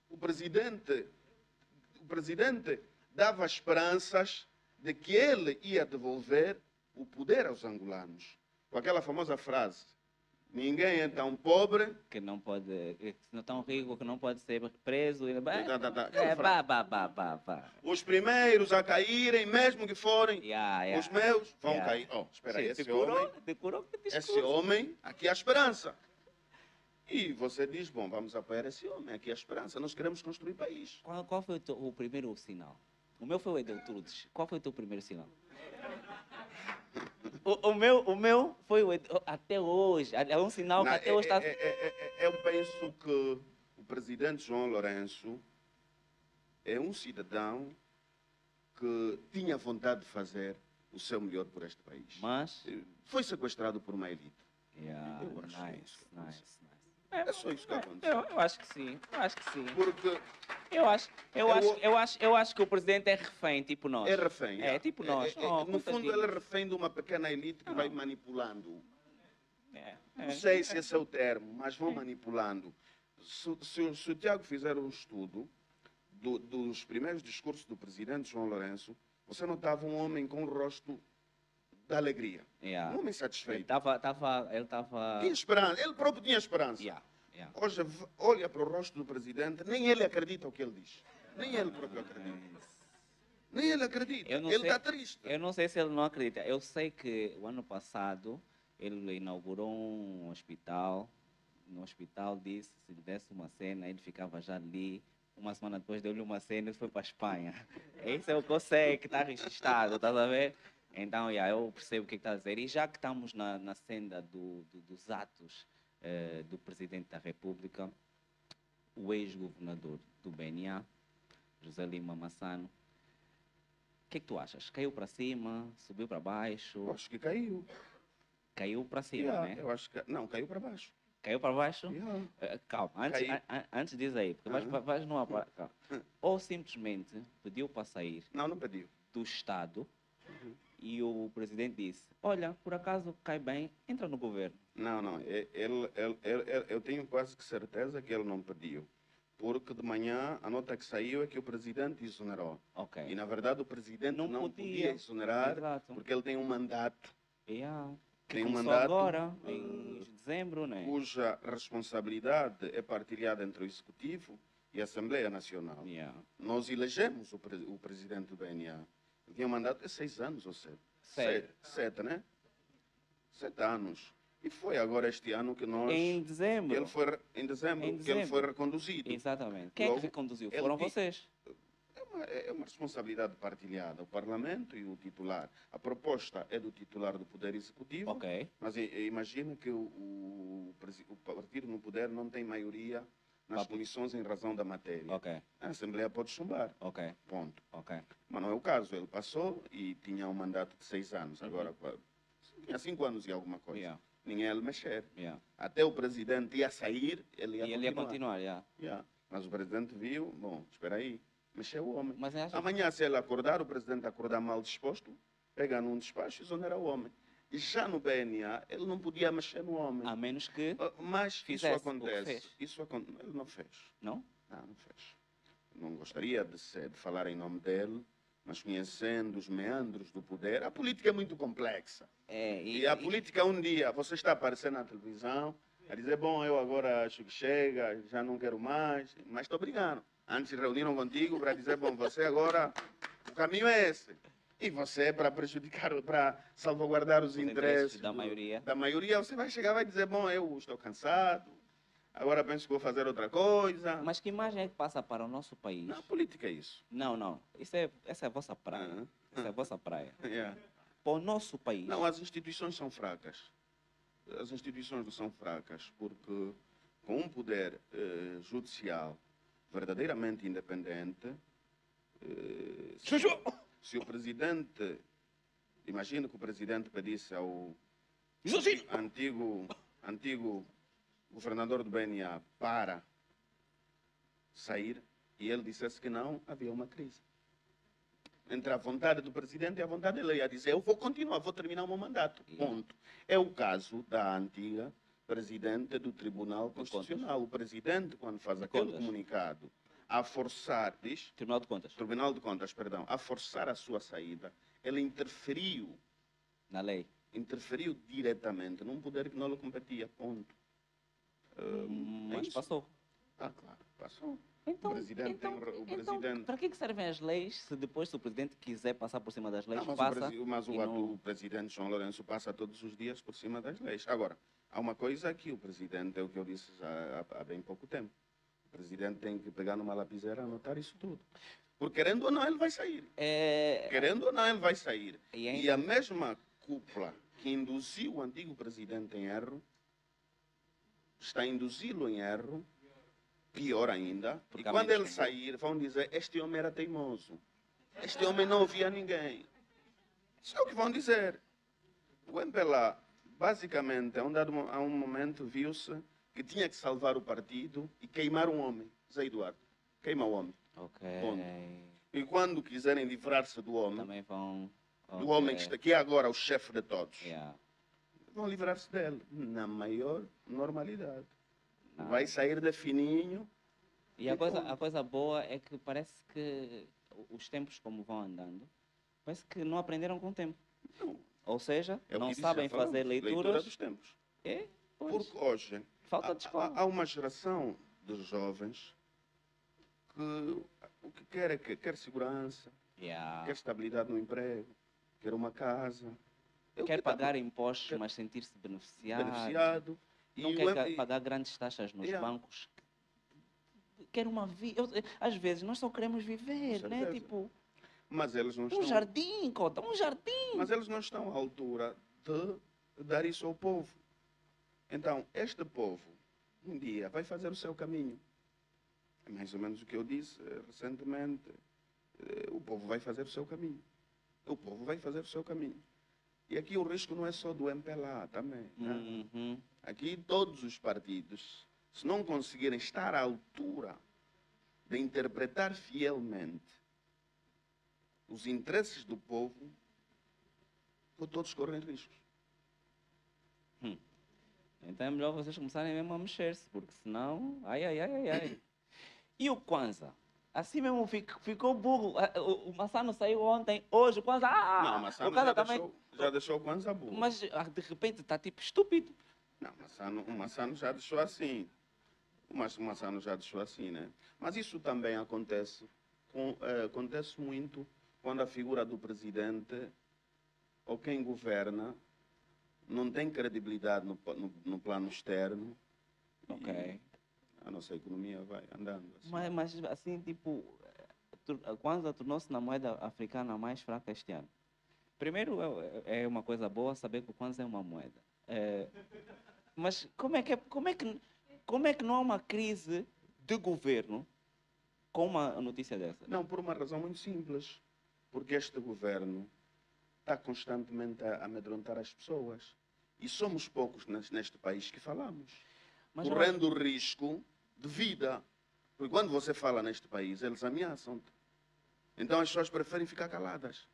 O presidente, o presidente dava esperanças de que ele ia devolver o poder aos angolanos. Com aquela famosa frase: ninguém é tão pobre. Que não pode. que Não tão rico que não pode ser preso. e- Tá, tá, tá. Aquela É, vá, vá, vá, vá, vá. Os primeiros a caírem, mesmo que forem Yeah, yeah. os meus, vão Yeah. cair. Oh, espera aí, esse decorou, homem, que esse homem, aqui há esperança. E você diz, bom, vamos apoiar esse homem, aqui há esperança. Nós queremos construir país. Qual, qual foi o, teu- o primeiro sinal? O meu foi o Edeltrudes. Qual foi o teu primeiro sinal? O, o meu, o meu foi o até hoje. É um sinal que Não, até é- hoje está. é- é- é- eu penso que o presidente João Lourenço é um cidadão que tinha vontade de fazer o seu melhor por este país. Mas. Foi sequestrado por uma elite. Yeah, Eu acho nice, isso. nice, nice. É só isso que Eu, aconteceu. eu acho que sim, eu acho que sim. Porque Eu acho, eu, Eu- acho, eu, acho, eu acho que o presidente é refém, tipo nós. é refém. É, tipo nós. É- é- Oh, no fundo, ele é refém de uma pequena elite que Ah. vai manipulando. É, Não é. sei se esse é o termo, mas vão manipulando. Se, se- se o Tiago fizer um estudo do- dos primeiros discursos do presidente João Lourenço, você notava um homem com o rosto da alegria. Yeah. Um homem Ele satisfeito. estava. Tava, ele estava. Tinha esperança. Ele próprio tinha esperança. Yeah, yeah. Hoje, olha para o rosto do presidente, nem ele acredita o que ele diz. Nem ele próprio acredita. Nem ele acredita. Ele está triste. Eu não sei se ele não acredita. Eu sei que o ano passado ele inaugurou um hospital. No hospital disse se lhe desse uma cena, ele ficava já ali. Uma semana depois deu-lhe uma cena e foi para a Espanha. [laughs] Esse é o que eu sei que está registrado, estás a ver? Então, yeah, eu percebo o que está a dizer. E já que estamos na, na senda do- do- dos atos eh, do Presidente da República, o ex-governador do BNA, José Lima Massano, o que é que tu achas? Caiu para cima, subiu para baixo? Acho que caiu. Caiu para cima, Yeah, né? Eu acho que. Não, caiu para baixo. Caiu para baixo? Yeah. Eh, calma, antes, an- antes diz aí, porque vais, Aham. vais numa. calma. Hum. Ou simplesmente pediu para sair Não, não pediu. do Estado Uhum. E o presidente disse: Olha, por acaso cai bem, entra no governo. Não, não. Ele, ele, ele- eu tenho quase que certeza que ele não pediu. Porque de manhã a nota que saiu é que o presidente exonerou. Ok. E na verdade o presidente Não não, podia. podia exonerar Exato. porque ele tem um mandato Yeah. Tem um mandato, agora, em dezembro, né? cuja responsabilidade é partilhada entre o Executivo e a Assembleia Nacional. Yeah. Nós elegemos o, pre- o presidente do BNA. Ele tinha mandato de seis anos ou sete. Sete. Sete, né? Sete anos. E foi agora este ano que nós... Em dezembro. Ele foi em dezembro, Em que ele dezembro. foi reconduzido. Exatamente. Quem é Logo, que conduziu? ele Foram di- vocês. É uma, é uma responsabilidade partilhada, o Parlamento e o titular. A proposta é do titular do Poder Executivo, Ok. mas i- imagina que o, o, o partido no poder não tem maioria nas Papo. comissões em razão da matéria. Ok. A Assembleia pode chumbar, Ok. ponto. Ok. Mas não é o caso, ele passou e tinha um mandato de seis anos, Uhum. agora tinha cinco anos e alguma coisa. Yeah. Ninguém ia lhe mexer. Yeah. Até o presidente ia sair, ele ia E ele ia continuar. continuar, yeah. Yeah. Mas o presidente viu, bom, espera aí, mexeu o homem. Mas acha Amanhã, se ele acordar, o presidente acordar mal disposto, pega num despacho e exonera o homem. E já no BNA, ele não podia mexer no homem. a menos que. Ah, Mas isso Fizesse o que acontece. Isso acon- ele não fez. Não? Não, não fez. Não gostaria de, ser, de falar em nome dele, mas conhecendo os meandros do poder, a política é muito complexa. É, E a política, um dia, você está aparecendo na televisão, a dizer, bom, eu agora acho que chega, já não quero mais, mas estou brigando. Antes reuniram contigo para dizer, bom, você agora O caminho é esse. E você, para prejudicar, para salvaguardar os, Os interesses, da do- maioria. da maioria, você vai chegar e vai dizer, bom, eu estou cansado, agora penso que vou fazer outra coisa. Mas que imagem é que passa para o nosso país? Na política é isso. Não, não. Isso é, essa é a vossa praia. Ah, Essa é a vossa praia. yeah. [laughs] Para o nosso país. Não, as instituições são fracas. As instituições não são fracas porque com um poder eh, judicial verdadeiramente independente, eh, se, se o presidente, imagina que o presidente pedisse ao antigo, antigo governador do BNA para sair e ele dissesse que não, havia uma crise. Entre a vontade do presidente e a vontade dele, ele ia dizer, eu vou continuar, vou terminar o meu mandato, ponto. É o caso da antiga presidente do Tribunal Constitucional. O presidente, quando faz aquele comunicado, a forçar, diz, Tribunal de Contas. Tribunal de Contas, perdão, a forçar a sua saída, ele interferiu Na lei. interferiu diretamente num poder que não lhe competia, ponto. Hum, é Mas isso. passou. Ah, claro, passou. Então, O presidente então, tem- o então, presidente- para que que servem as leis se depois se o presidente quiser passar por cima das leis, Ah, mas passa o, mas o não- atual presidente João Lourenço passa todos os dias por cima das leis. Agora, há uma coisa que o presidente, é o que eu disse já há, há bem pouco tempo. O presidente tem que pegar numa lapiseira e anotar isso tudo. Porque querendo ou não, ele vai sair. É, Querendo ou não, ele vai sair. E ainda- E a mesma cúpula que induziu o antigo presidente em erro, está a induzi-lo em erro, pior ainda. Por e quando ele como- sair, vão dizer: Este homem era teimoso. Este homem não ouvia ninguém. Isso é o que vão dizer. O MPLA, basicamente, a um, dado, a um momento, viu-se que tinha que salvar o partido e queimar um homem, Zé Eduardo. Queima o homem. Ok. Ponto. E quando quiserem livrar-se do homem, Também vão. do homem que está aqui agora, o chefe de todos, Yeah. vão livrar-se dele na maior normalidade. Não. Vai sair de fininho. E a E coisa, ponto. a coisa boa é que parece que os tempos como vão andando, parece que não aprenderam com o tempo. Não. Ou seja, É não sabem fazer Leitura leituras. dos tempos. É, pois, Porque hoje falta de há, escola. há- há uma geração de jovens que o que quer é que quer segurança, Yeah. quer estabilidade no emprego, quer uma casa. O Quer que tá pagar impostos, quer- mas sentir-se beneficiado. beneficiado. Não E quer pagar grandes taxas nos Yeah. bancos. Quer uma vida. Às vezes nós só queremos viver, né? Tipo, Mas eles não um estão. jardim, cota, um jardim. Mas eles não estão à altura de dar isso ao povo. Então, este povo, um dia, vai fazer o seu caminho. É mais ou menos o que eu disse eh, recentemente. Eh, O povo vai fazer o seu caminho. O povo vai fazer o seu caminho. E aqui o risco não é só do MPLA também. né? Uhum. Aqui todos os partidos, se não conseguirem estar à altura de interpretar fielmente os interesses do povo, todos correm riscos. Então é melhor vocês começarem mesmo a mexer-se, porque senão. Ai, ai, ai, ai, ai. E o Kwanzaa? Assim mesmo fico- ficou burro. Ah, O, o Massano saiu ontem, hoje o Kwanzaa. Ah, não, Massano o já, também. deixou, já deixou o Kwanzaa burro. Mas ah, de repente está tipo estúpido. Não, o Massano, o Massano já deixou assim. O Mas- o Massano já deixou assim, né? Mas isso também acontece, com, eh, acontece muito quando a figura do presidente ou quem governa não tem credibilidade no, no, no plano externo. Ok. a nossa economia vai andando. Assim. Mas, mas assim, tipo, a Kwanzaa tornou-se na moeda africana mais fraca este ano. Primeiro, é, é uma coisa boa saber que o Kwanzaa é uma moeda. É, mas como é, que é, como, é que, como é que não há uma crise de governo com uma notícia dessa? Não, por uma razão muito simples. Porque este governo está constantemente a amedrontar as pessoas. E somos poucos nes- neste país que falamos. Mas eu- correndo o risco de vida. Porque quando você fala neste país, eles ameaçam-te. Então as pessoas preferem ficar caladas.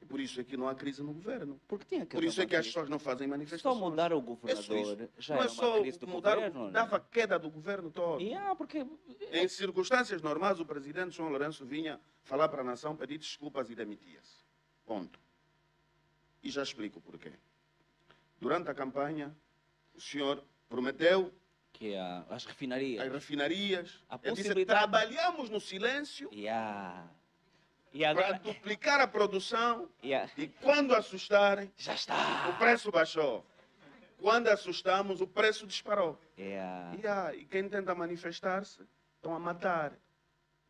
E por isso é que não há crise no governo. porque Por isso é que as pessoas não fazem Só manifestações. mudar o É só governador isso. já não é era uma só crise do mudar, governo. o, né? dava queda do governo todo. E, ah, porque Em circunstâncias normais, o presidente João Lourenço vinha falar para a nação, pedir desculpas e demitia-se. Ponto. E já explico porquê. Durante a campanha, o senhor prometeu que a- as refinarias. as refinarias. A Ele disse, possibilidade- trabalhamos no silêncio Yeah. E agora... para duplicar a produção Yeah. e quando assustarem, Já está! o preço baixou. Quando assustamos, o preço disparou. Yeah. E, ah, e quem tenta manifestar-se, estão a matar.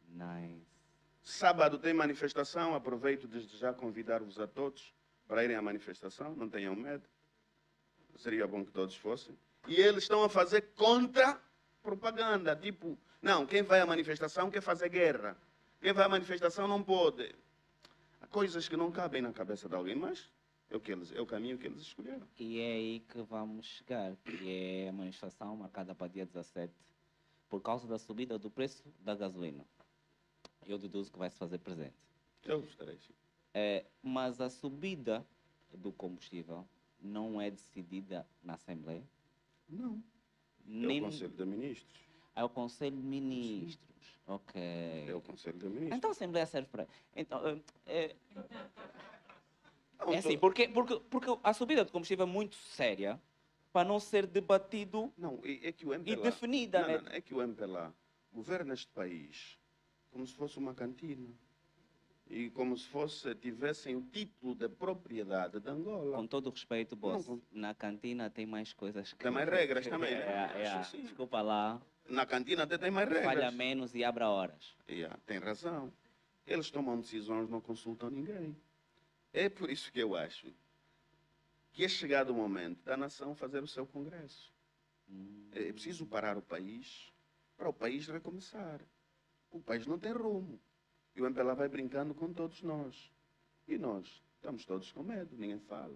Nice. Sábado tem manifestação, aproveito desde já convidar-vos a todos para irem à manifestação, não tenham medo. Seria bom que todos fossem. E eles estão a fazer contra propaganda, tipo, não, quem vai à manifestação quer fazer guerra. Quem vai à manifestação não pode. Há coisas que não cabem na cabeça de alguém, mas é o, que eles, é o caminho que eles escolheram. E é aí que vamos chegar, que é a manifestação marcada para dia 17, por causa da subida do preço da gasolina. Eu deduzo que vai se fazer presente. Eu estarei. sim. É, mas a subida do combustível não é decidida na Assembleia, Não. É nem o Conselho de Ministros. é o Conselho de Ministros. Ok. É o Conselho de Ministros. Então a Assembleia serve para. Então, é, é, Não, é assim, to- porque, porque, porque a subida do combustível é muito séria para não ser debatido Não, é é que o e MPLA... definida, Não, né? não, é que o MPLA governa este país como se fosse uma cantina. E como se fosse, tivessem o título de propriedade de Angola. Com todo o respeito, boss, Não, na cantina tem mais coisas que. Tem mais regras [laughs] também, né? É, é, sim. Desculpa lá, Na cantina até tem mais regras. falha menos e abra horas. Yeah, tem razão. Eles tomam decisões, não consultam ninguém. É por isso que eu acho que é chegado o momento da nação fazer o seu congresso. Hum, É preciso parar o país para o país recomeçar. O país não tem rumo. E o MPLA vai brincando com todos nós. E nós estamos todos com medo, ninguém fala.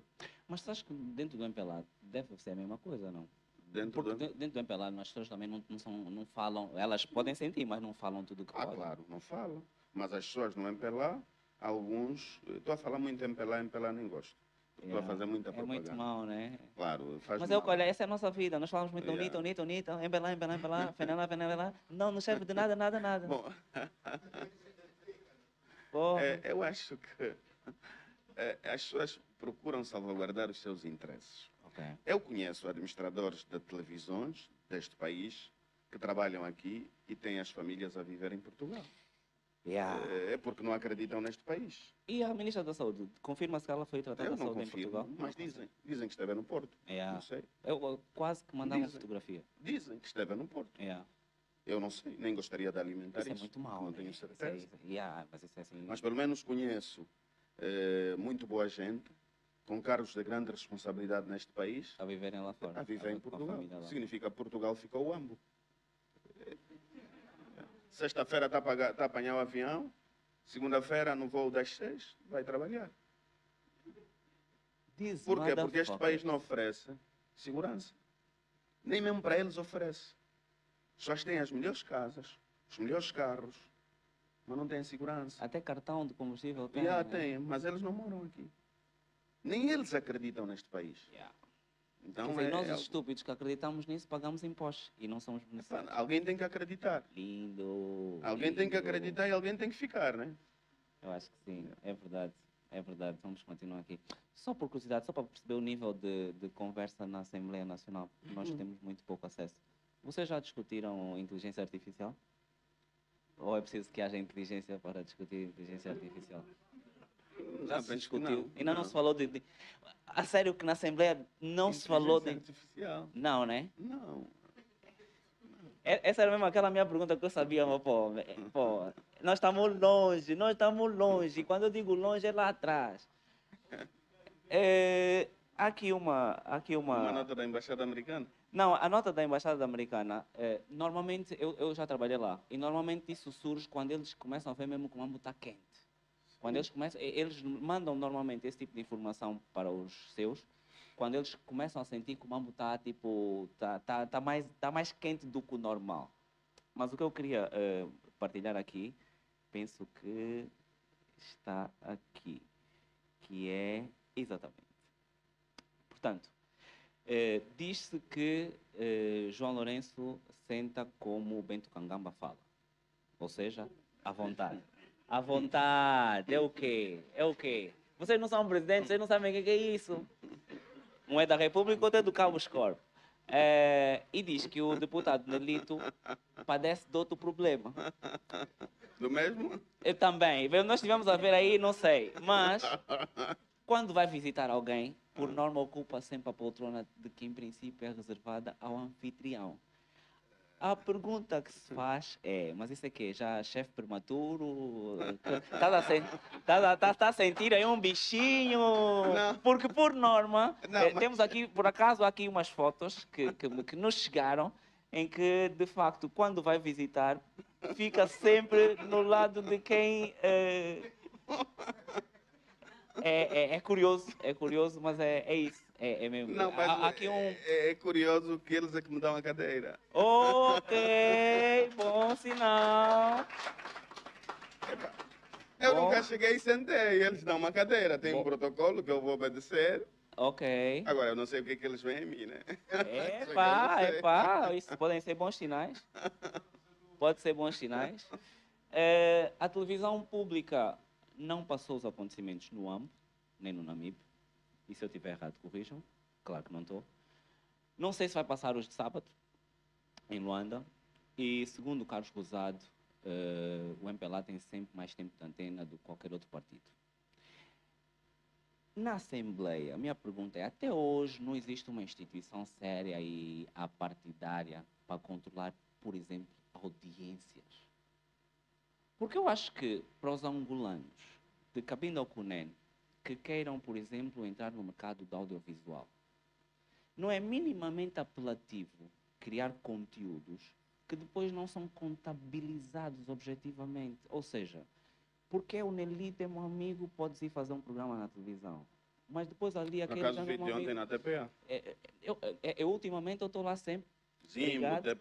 Mas acha que dentro do MPLA deve ser a mesma coisa, não? Dentro Porque do... de- dentro do MPLA as pessoas também não, não, são, não falam, elas podem sentir, mas não falam tudo o que Ah, podem. claro, não falam. Mas as pessoas no MPLA, alguns... Estou a falar muito MPLA, MPLA nem gosto. Estou a Yeah. fazer muita É propaganda. muito mal, né? Claro, faz Mas é o mal. que, olha, essa é a nossa vida. Nós falamos muito Yeah. bonito, bonito, bonito, embelá, embelá, embelá, fenelá, fenelá, fenelá. Não, não serve de nada, nada, nada. Bom, [laughs] Porra. é, eu acho que é, as pessoas procuram salvaguardar os seus interesses. Ok. Eu conheço administradores de televisões deste país que trabalham aqui e têm as famílias a viver em Portugal. Yeah. É porque não acreditam neste país. E a ministra da Saúde, confirma-se que ela foi tratada da saúde em confirmo, Portugal? mas dizem. Dizem que esteve no Porto. Yeah. Não sei. Eu, eu quase que mandava uma Dizem. fotografia. Dizem que esteve no Porto. Yeah. Eu não sei, nem gostaria de alimentar Isso isso. é muito mal. Não né? tenho Isso é- certeza. yeah, mas isso é assim. Mas pelo menos conheço eh, muito boa gente com cargos de grande responsabilidade neste país a viverem lá fora. a viver em a Portugal. família lá. Significa que Portugal ficou o ambo. Sexta-feira está a, tá apanhar o avião, segunda-feira no voo das seis, vai trabalhar. Diz, Por quê? Porque este país não oferece segurança. Nem mesmo para eles oferece. Só têm as melhores casas, os melhores carros, mas não têm segurança. Até cartão de combustível tem. Já né? têm, mas eles não moram aqui. Nem eles acreditam neste país. Yeah. Então, dizer, é- nós, é os estúpidos que acreditamos nisso, pagamos impostos e não somos Epá, beneficiários. alguém tem que acreditar. Lindo. Alguém tem que lindo. acreditar e alguém tem que ficar, né? Eu acho que sim, é verdade. É verdade, vamos continuar aqui. Só por curiosidade, só para perceber o nível de, de conversa na Assembleia Nacional, porque nós Uhum. temos muito pouco acesso. Vocês já discutiram inteligência artificial? Ou é preciso que haja inteligência para discutir inteligência artificial? Já Não, se discutiu? não, Ainda não. se falou de, de. A sério que na Assembleia não se falou de. Artificial. Não, né? Não. É- Essa era mesmo aquela minha pergunta que eu sabia, mas, pô, pô, nós estamos longe, nós estamos longe. Quando eu digo longe, é lá atrás. [laughs] É, aqui uma, aqui uma. Uma nota da Embaixada Americana. Não, a nota da embaixada americana, é, normalmente eu, eu já trabalhei lá e normalmente isso surge quando eles começam a ver mesmo que o mambo está quente. Quando eles começam, eles mandam normalmente esse tipo de informação para os seus quando eles começam a sentir que o mambo está tipo tá, tá, tá mais tá mais quente do que o normal. Mas o que eu queria eh, partilhar aqui, penso que está aqui, que é exatamente. Portanto, eh, diz-se que eh, João Lourenço senta como o Bento Cangamba fala, ou seja, à vontade. À vontade, é o quê? É o quê? Vocês não são presidentes, vocês não sabem o que é isso. Um é da República, outro é do Cabo Corpo. É, e diz que o deputado Nelito padece de outro problema. Do mesmo? Eu também. Nós estivemos a ver aí, não sei. Mas, quando vai visitar alguém, por norma ocupa sempre a poltrona de que, em princípio, é reservada ao anfitrião. A pergunta que se faz é, mas isso aqui, já chefe prematuro? Está a, sen tá, tá, tá a sentir aí um bichinho? Não. Porque por norma, Não, eh, mas... temos aqui, por acaso, aqui umas fotos que, que, que nos chegaram em que, de facto, quando vai visitar, fica sempre no lado de quem... Eh, é, é, é, curioso, é curioso, mas é, é isso. É, é mesmo. Não, mas Há, aqui um... é, é, curioso que eles é que me dão a cadeira. Ok, [laughs] bom sinal. Eu bom. nunca cheguei e sentei. Eles dão uma cadeira. Tem bom. um protocolo que eu vou obedecer. Ok. Agora, eu não sei o que, é que eles veem em mim, né? [laughs] É pá, é pá. Isso podem ser bons sinais. [laughs] Pode ser bons sinais. É, a televisão pública não passou os acontecimentos no AMP, nem no NAMIB. E se eu estiver errado, corrijam. Claro que não estou. Não sei se vai passar hoje de sábado, em Luanda. E segundo o Carlos Rosado, uh, o MPLA tem sempre mais tempo de antena do que qualquer outro partido. Na Assembleia, a minha pergunta é: até hoje não existe uma instituição séria e apartidária para controlar, por exemplo, audiências? Porque eu acho que para os angolanos de Cabinda ao Cunene, que queiram, por exemplo, entrar no mercado do audiovisual. Não é minimamente apelativo criar conteúdos que depois não são contabilizados objetivamente. Ou seja, porque o Nelly tem um amigo, pode ir fazer um programa na televisão. Mas depois ali aquele. No caso, vídeo de ontem na TPA. É, é, eu, eu, é, eu, ultimamente eu estou lá sempre Sim,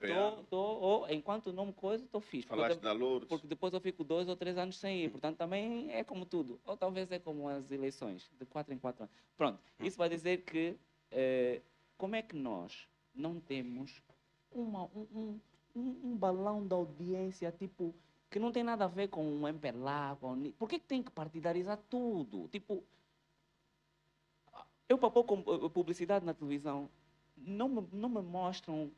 tô, tô, oh, enquanto não me coisa, estou fixe. Falaste porque, da Lourdes. Porque depois eu fico dois ou três anos sem ir. Portanto, também é como tudo. Ou talvez é como as eleições, de quatro em quatro anos. Pronto, isso vai dizer que eh, como é que nós não temos uma, um, um, um, balão da audiência, tipo, que não tem nada a ver com um MPLA, com... Por que, que tem que partidarizar tudo? Tipo, eu para pôr publicidade na televisão, não me, não me mostram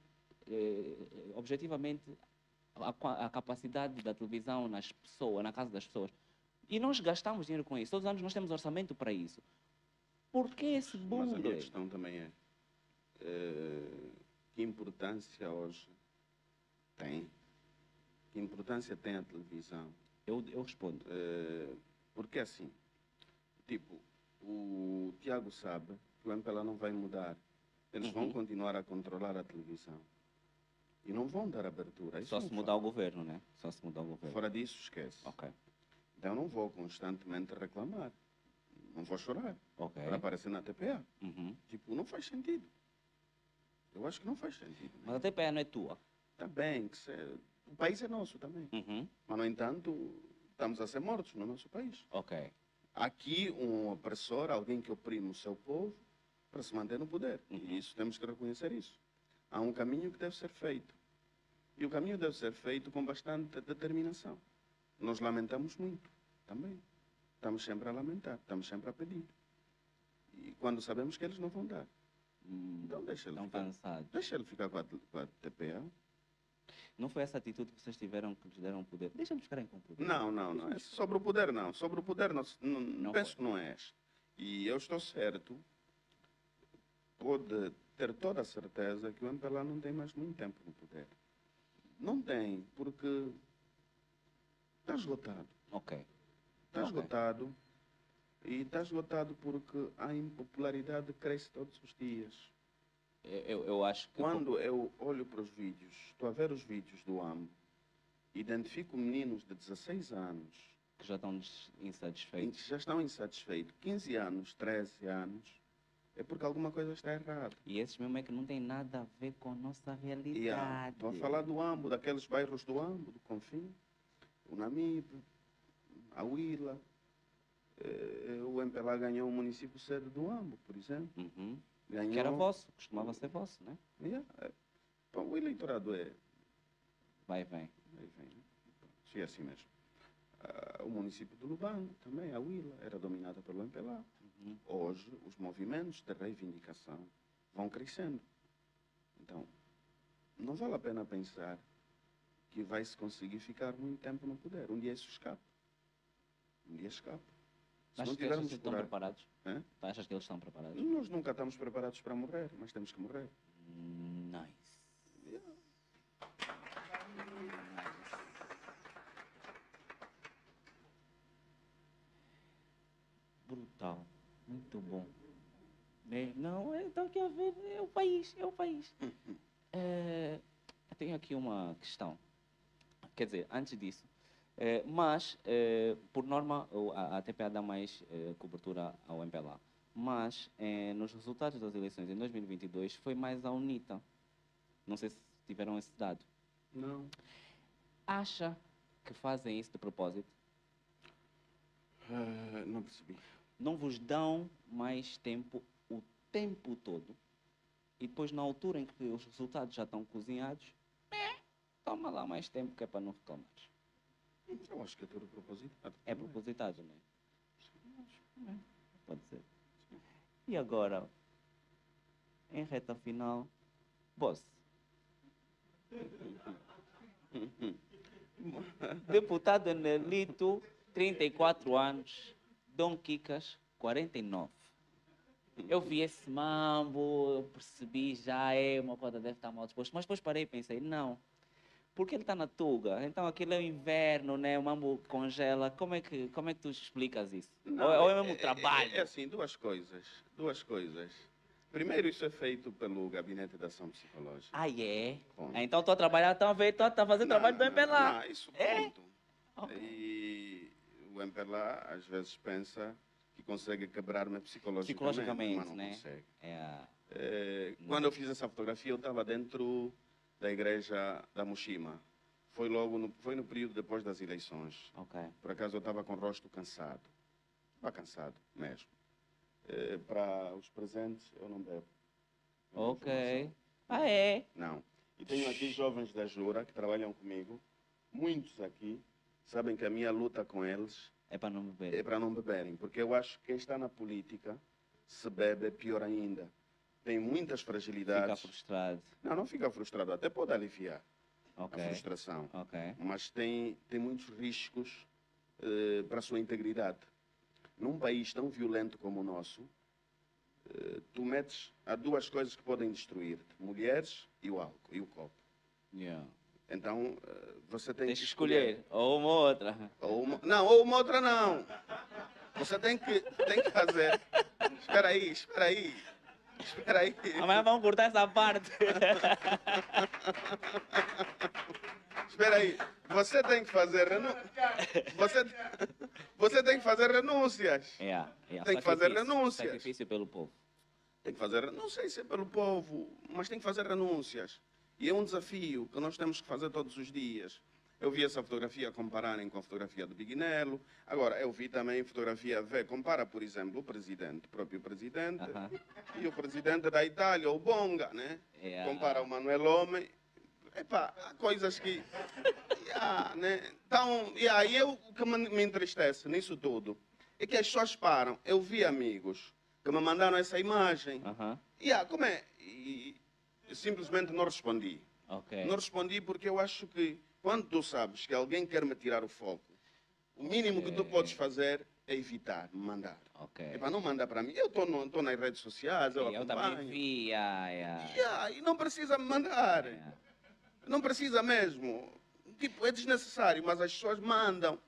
eh, objetivamente a, a, capacidade da televisão nas pessoas, na casa das pessoas. E nós gastamos dinheiro com isso. Todos os anos nós temos orçamento para isso. Por que esse boom? Mas a minha questão também é, é que importância hoje tem? Que importância tem a televisão? Eu, eu respondo. É, porque assim, tipo, o Tiago sabe que o MPLA não vai mudar. Eles uhum. vão continuar a controlar a televisão. E não vão dar abertura. Isso Só se mudar o governo, né? Só se mudar o governo. Fora disso, esquece. Ok. Então eu não vou constantemente reclamar. Não vou chorar. Ok. Para aparecer na TPA. Uhum. Tipo, não faz sentido. Eu acho que não faz sentido. Né? Mas a TPA não é tua. Está bem. Que se... O país é nosso também. Uhum. Mas, no entanto, estamos a ser mortos no nosso país. Ok. Aqui, um opressor, alguém que oprime o seu povo, para se manter no poder. Uhum. E isso temos que reconhecer isso. Há um caminho que deve ser feito. E o caminho deve ser feito com bastante determinação. Nós lamentamos muito também. Estamos sempre a lamentar, estamos sempre a pedir. E quando sabemos que eles não vão dar. Hum, então deixa ele, ficar, deixa ele ficar com a, com a TPA. Não foi essa atitude que vocês tiveram que lhes deram poder? Deixa-nos ficarem com o poder. Não, não, não. É sobre o poder, não. Sobre o poder, não, não, não penso foi. que não é. E eu estou certo, pode ter toda a certeza que o MPLA não tem mais muito tempo no poder. Não tem, porque está esgotado. Ok. Está okay. esgotado. E está esgotado porque a impopularidade cresce todos os dias. Eu, eu acho que. Quando eu olho para os vídeos, estou a ver os vídeos do AMO, identifico meninos de 16 anos. Que já estão insatisfeitos. Já estão insatisfeitos. 15 anos, 13 anos é porque alguma coisa está errada. E esses mesmo é que não tem nada a ver com a nossa realidade. Yeah. Estou a falar do Ambo, daqueles bairros do Ambo, do Confim, o Namib, a Huila. Eh, o MPLA ganhou o município sede do Ambo, por exemplo. Uhum. Ganhou... Que era vosso, costumava ser vosso, né? Yeah. É. Bom, o eleitorado é... Vai e vem. Vai e vem, né? Sim, é assim mesmo. Uh, o município do Lubango também, a Huila, era dominada pelo MPLA. Uhum. Hoje, os movimentos de reivindicação vão crescendo. Então, não vale a pena pensar que vai se conseguir ficar muito tempo no poder. Um dia isso escapa. Um dia escapa. Se Achas que eles estão preparados? Hã? Tu achas que eles estão preparados? Nós nunca estamos preparados para morrer, mas temos que morrer. Nice. Muito bom. Né? Não, é, então a ver, é o país, é o país. [laughs] É, eu tenho aqui uma questão. Quer dizer, antes disso. É, mas, é, por norma, a, a TPA dá mais é, cobertura ao MPLA. Mas, é, nos resultados das eleições em 2022, foi mais a UNITA. Não sei se tiveram esse dado. Não. Acha que fazem isso de propósito? Ah, não percebi. Não vos dão mais tempo o tempo todo e depois, na altura em que os resultados já estão cozinhados, eh, toma lá mais tempo que é para não reclamar. Eu acho que é tudo propositado. É propositado, não é? Pode ser. E agora, em reta final, boss. [laughs] Deputado Nelito, 34 anos. Dom Kikas, 49. Eu vi esse mambo, eu percebi já, é uma coisa deve estar mal disposto. Mas depois parei e pensei, não. Porque ele está na Tuga, então aquilo é o inverno, né? O mambo congela. Como é que, como é que tu explicas isso? Não, ou, ou é mesmo é- trabalho? É, é assim, duas coisas. Duas coisas. Primeiro, isso é feito pelo Gabinete de Ação Psicológica. Ah, é? Ah, Então estou a trabalhar, estou a ver, estou a fazer trabalho do Não, MPLA. Não, isso É? ponto. Ok. E o MPLA às vezes pensa que consegue quebrar-me psicologicamente, Psicologicamente, mas não né? consegue. É a- Não. quando eu fiz essa fotografia, eu estava dentro da igreja da Mushima. Foi logo no, foi no período depois das eleições. Ok. Por acaso eu estava com o rosto cansado. Estava cansado mesmo. Eh, para os presentes, eu não bebo. É Ok. Ah, é? Não. E tenho aqui jovens da Jura que trabalham comigo. Muitos aqui sabem que a minha luta com eles É para não beber. é para não beberem. Porque eu acho que quem está na política, se bebe, é pior ainda. Tem muitas Fica fragilidades. frustrado. Não, não fica frustrado. Até pode aliviar Ok. a frustração. Ok. Mas tem, tem muitos riscos eh, para a sua integridade. Num país tão violento como o nosso, eh, tu metes há duas coisas que podem destruir-te: mulheres e o álcool e o copo. Yeah. Então eh, você tem Tens que que escolher. Ou uma ou outra. Ou uma, não, ou uma outra não. Você tem que, tem que fazer. Espera aí, espera aí. Espera aí. Amanhã vamos cortar essa parte. Espera aí. Você tem que fazer renu... você, você tem que fazer renúncias. Yeah, yeah. Tem que fazer renúncias. Sacrifício pelo povo. Tem que fazer, não sei se é pelo povo, mas tem que fazer renúncias. E é um desafio que nós temos que fazer todos os dias. Eu vi essa fotografia compararem com a fotografia do Bignello. Agora, eu vi também fotografia, vê, compara, por exemplo, o presidente, o próprio presidente, Aham. e o presidente da Itália, o Bonga, né? Yeah. Compara o Manuel Homem. Epá, há coisas que. Yeah, né? Então, yeah, e eu, o que me, entristece nisso tudo é que as pessoas param. Eu vi amigos que me mandaram essa imagem. Aham. Yeah, como é? E simplesmente não respondi. Ok. Não respondi porque eu acho que quando tu sabes que alguém quer me tirar o foco, o mínimo que tu podes fazer é evitar, me mandar. Ok. É para não mandar para mim. Eu estou nas redes sociais, eu, eu também acompanho. vi. Yeah, yeah. Yeah, e não precisa me mandar. Não precisa mesmo. Tipo, é desnecessário, mas as pessoas mandam.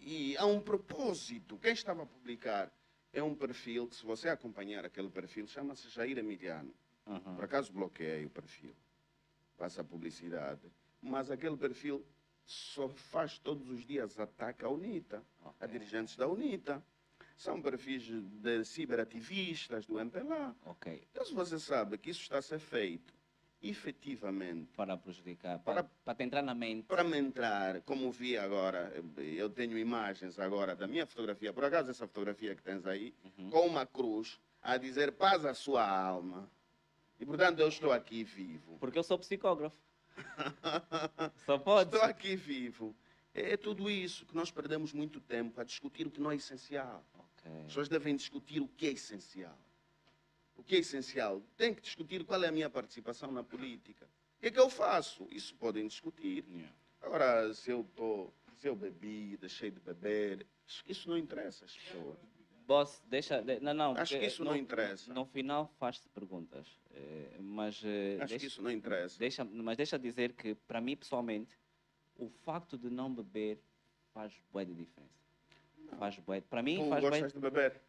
E há um propósito. Quem estava a publicar é um perfil que, se você acompanhar aquele perfil, chama-se Jair Emiliano. Aham. Por acaso bloqueei o perfil. Passa a publicidade. Mas aquele perfil só faz todos os dias ataque à UNITA, a Ok. dirigentes da UNITA. São perfis de ciberativistas do MPLA. Então, se você sabe que isso está a ser feito efetivamente Para prejudicar. Para- Para, entrar na mente. para me entrar, como vi agora, eu tenho imagens agora da minha fotografia, por acaso essa fotografia que tens aí, Uhum. com uma cruz a dizer paz à sua alma. E portanto eu estou aqui vivo. Porque eu sou psicógrafo. [laughs] Só pode. Estou aqui vivo. É tudo isso que nós perdemos muito tempo a discutir o que não é essencial. Ok. As pessoas devem discutir o que é essencial. O que é essencial? Tem que discutir qual é a minha participação na política. O que é que eu faço? Isso podem discutir. Yeah. Agora, se eu tô, se eu bebi, deixei de beber, isso não interessa às pessoas. Boss, deixa. de- não, não. Acho que isso no, não interessa. No final faz-se perguntas. eh, mas, eh, Acho deixa, que isso não interessa. deixa, mas deixa dizer que, para mim, pessoalmente, o facto de não beber faz bué de diferença. Faz bué. Para mim, Tu faz bué. gostas de beber?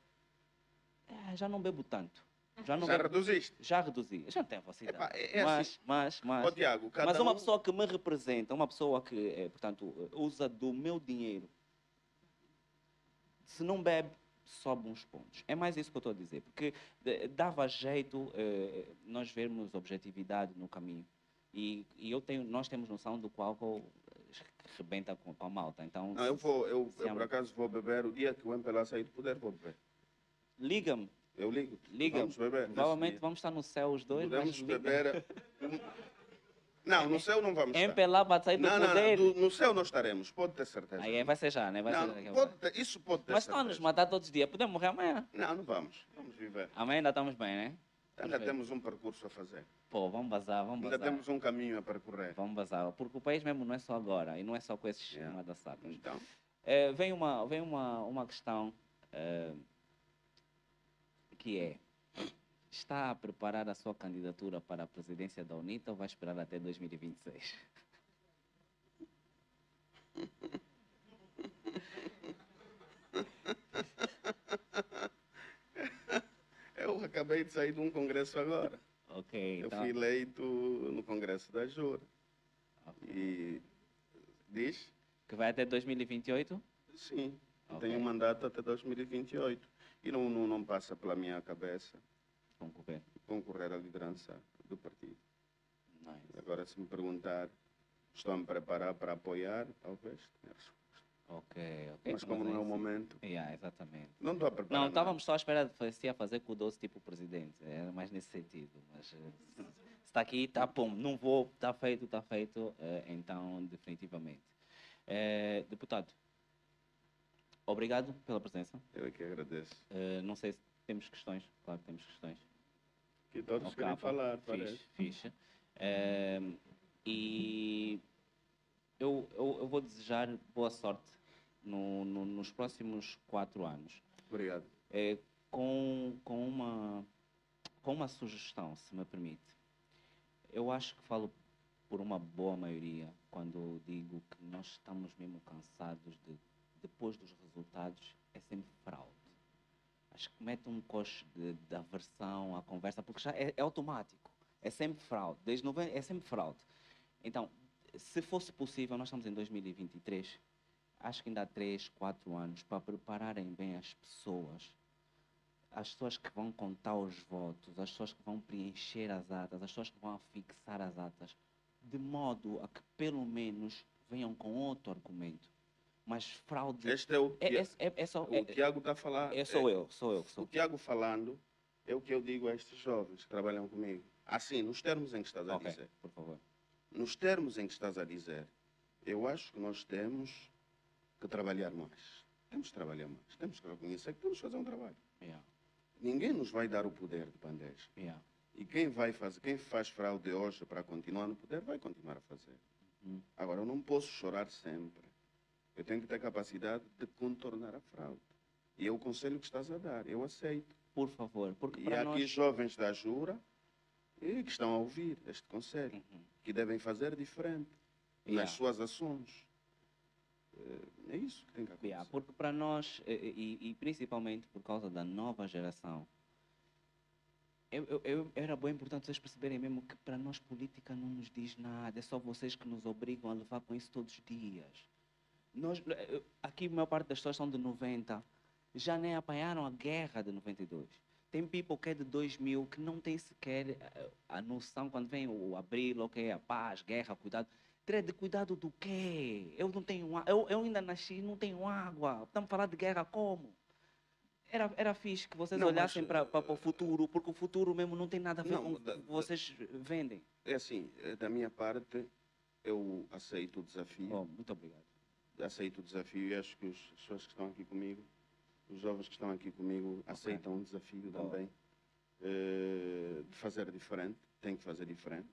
É, já não bebo tanto. Já não Já bebo. reduziste? Já reduzi. Já não tenho velocidade. Epá, é- é mas, assim. mas, mas, Tiago, cada mas uma um- pessoa que me representa, uma pessoa que, eh, portanto, usa do meu dinheiro, se não bebe, sobe uns pontos. É mais isso que eu estou a dizer, porque dava jeito eh, nós vermos objetividade no caminho. E, e eu tenho, nós temos noção do qual rebenta com, com a malta. Então, Não, eu vou, eu, eu por acaso vou beber o dia que o MPLA sair do poder, vou beber. liga-me, Eu ligo. liga-me. Vamos beber. Provavelmente vamos estar no céu os dois. Podemos beber. Não, no céu não vamos estar. MPLA vai sair do Não, não, poder. não, do- no céu nós estaremos, pode ter certeza. Aí vai ser já, né? Vai não, ser pode ter- isso pode ter Mas nos certeza. matar todos os dias. Podemos morrer amanhã. Não, não vamos. Vamos viver. Amanhã ainda estamos bem, né? Ainda temos um percurso a fazer. Pô, vamos vazar, vamos Ainda vazar. temos um caminho a percorrer. Vamos vazar. Porque o país mesmo não é só agora. E não é só com esses Yeah. chamadas. Então, É, vem uma, vem uma, uma questão é, que é: está a preparar a sua candidatura para a presidência da UNITA ou vai esperar até 2026? [laughs] eu acabei de sair de um congresso agora. Ok, Eu então. fui eleito no congresso da Jura. ok. E diz? Que vai até 2028? Sim. Ok. Tenho um mandato até 2028. E não, não, não passa pela minha cabeça Concorrer. concorrer à liderança do partido. Nice. Agora, se me perguntar, estou a me preparar para apoiar, talvez. tenha resposta. Ok, ok. Mas como não é o momento, Yeah, exatamente. não estou a preparar. Não, estávamos só à espera de se ia fazer com o doce tipo presidente. Era mais nesse sentido. Mas eh, se está aqui, está pum, não vou, está feito, está feito. eh, então, definitivamente. Eh, deputado, obrigado pela presença. Eu é que agradeço. Não sei se temos questões. Claro que temos questões. Que todos querem falar, Fixe, parece. fixe. Eh, e eu, eu, eu vou desejar boa sorte no- no- nos próximos quatro anos. Obrigado. é, com, com, uma, com uma sugestão, se me permite. Eu acho que falo por uma boa maioria quando digo que nós estamos mesmo cansados de, depois dos resultados, é sempre fraude. Acho que mete um coche de, de aversão à conversa, porque já é, é automático. É sempre fraude. Desde 90, é sempre fraude. Então, se fosse possível, nós estamos em 2023, acho que ainda há três, quatro anos para prepararem bem as pessoas, as pessoas que vão contar os votos, as pessoas que vão preencher as atas, as pessoas que vão fixar as atas, de modo a que pelo menos venham com outro argumento. Mas fraude. Este é o, É, é, é, é só. o É, Tiago está a falar. é, sou eu, sou eu. O Sou. Tiago falando é o que eu digo a estes jovens que trabalham comigo. Assim, nos termos em que estás a Ok, dizer. por favor. Nos termos em que estás a dizer, eu acho que nós temos que trabalhar mais. Temos que trabalhar mais. Temos que reconhecer que temos que fazer um trabalho. Yeah, Ninguém nos vai dar o poder de bandeja. yeah. E quem vai fazer, quem faz fraude hoje para continuar no poder, vai continuar a fazer. Uhum. Agora, eu não posso chorar sempre. Eu tenho que ter capacidade de contornar a fraude. E é o conselho que estás a dar. Eu aceito. Por favor, porque E há aqui nós. jovens da Jura eh, que estão a ouvir este conselho, Uhum. que devem fazer diferente Yeah. nas suas ações. Eh, É isso que tem que acontecer. Yeah, porque para nós, eh, eh, e, e principalmente por causa da nova geração, eu, eu- eu- era bem importante vocês perceberem mesmo que para nós política não nos diz nada, é só vocês que nos obrigam a levar com isso todos os dias. Nós, eh, aqui a maior parte das pessoas são de 90, já nem apanharam a guerra de 92. Tem people que é de 2000 que não tem sequer eh, a noção quando vem o abril, ok, a paz, guerra, cuidado. De cuidado do quê? Eu não tenho eu, eu ainda nasci não tenho água. Estamos a falar de guerra como? Era, era fixe que vocês Não, olhassem para o futuro, porque o futuro mesmo não tem nada a ver Não, com o que vocês vendem. É assim, eh, da minha parte, eu aceito o desafio. Oh, muito obrigado. Aceito o desafio e acho que os- as pessoas que estão aqui comigo, os jovens que estão aqui comigo, aceitam o desafio Boa. também eh, de fazer diferente. Tem que fazer diferente.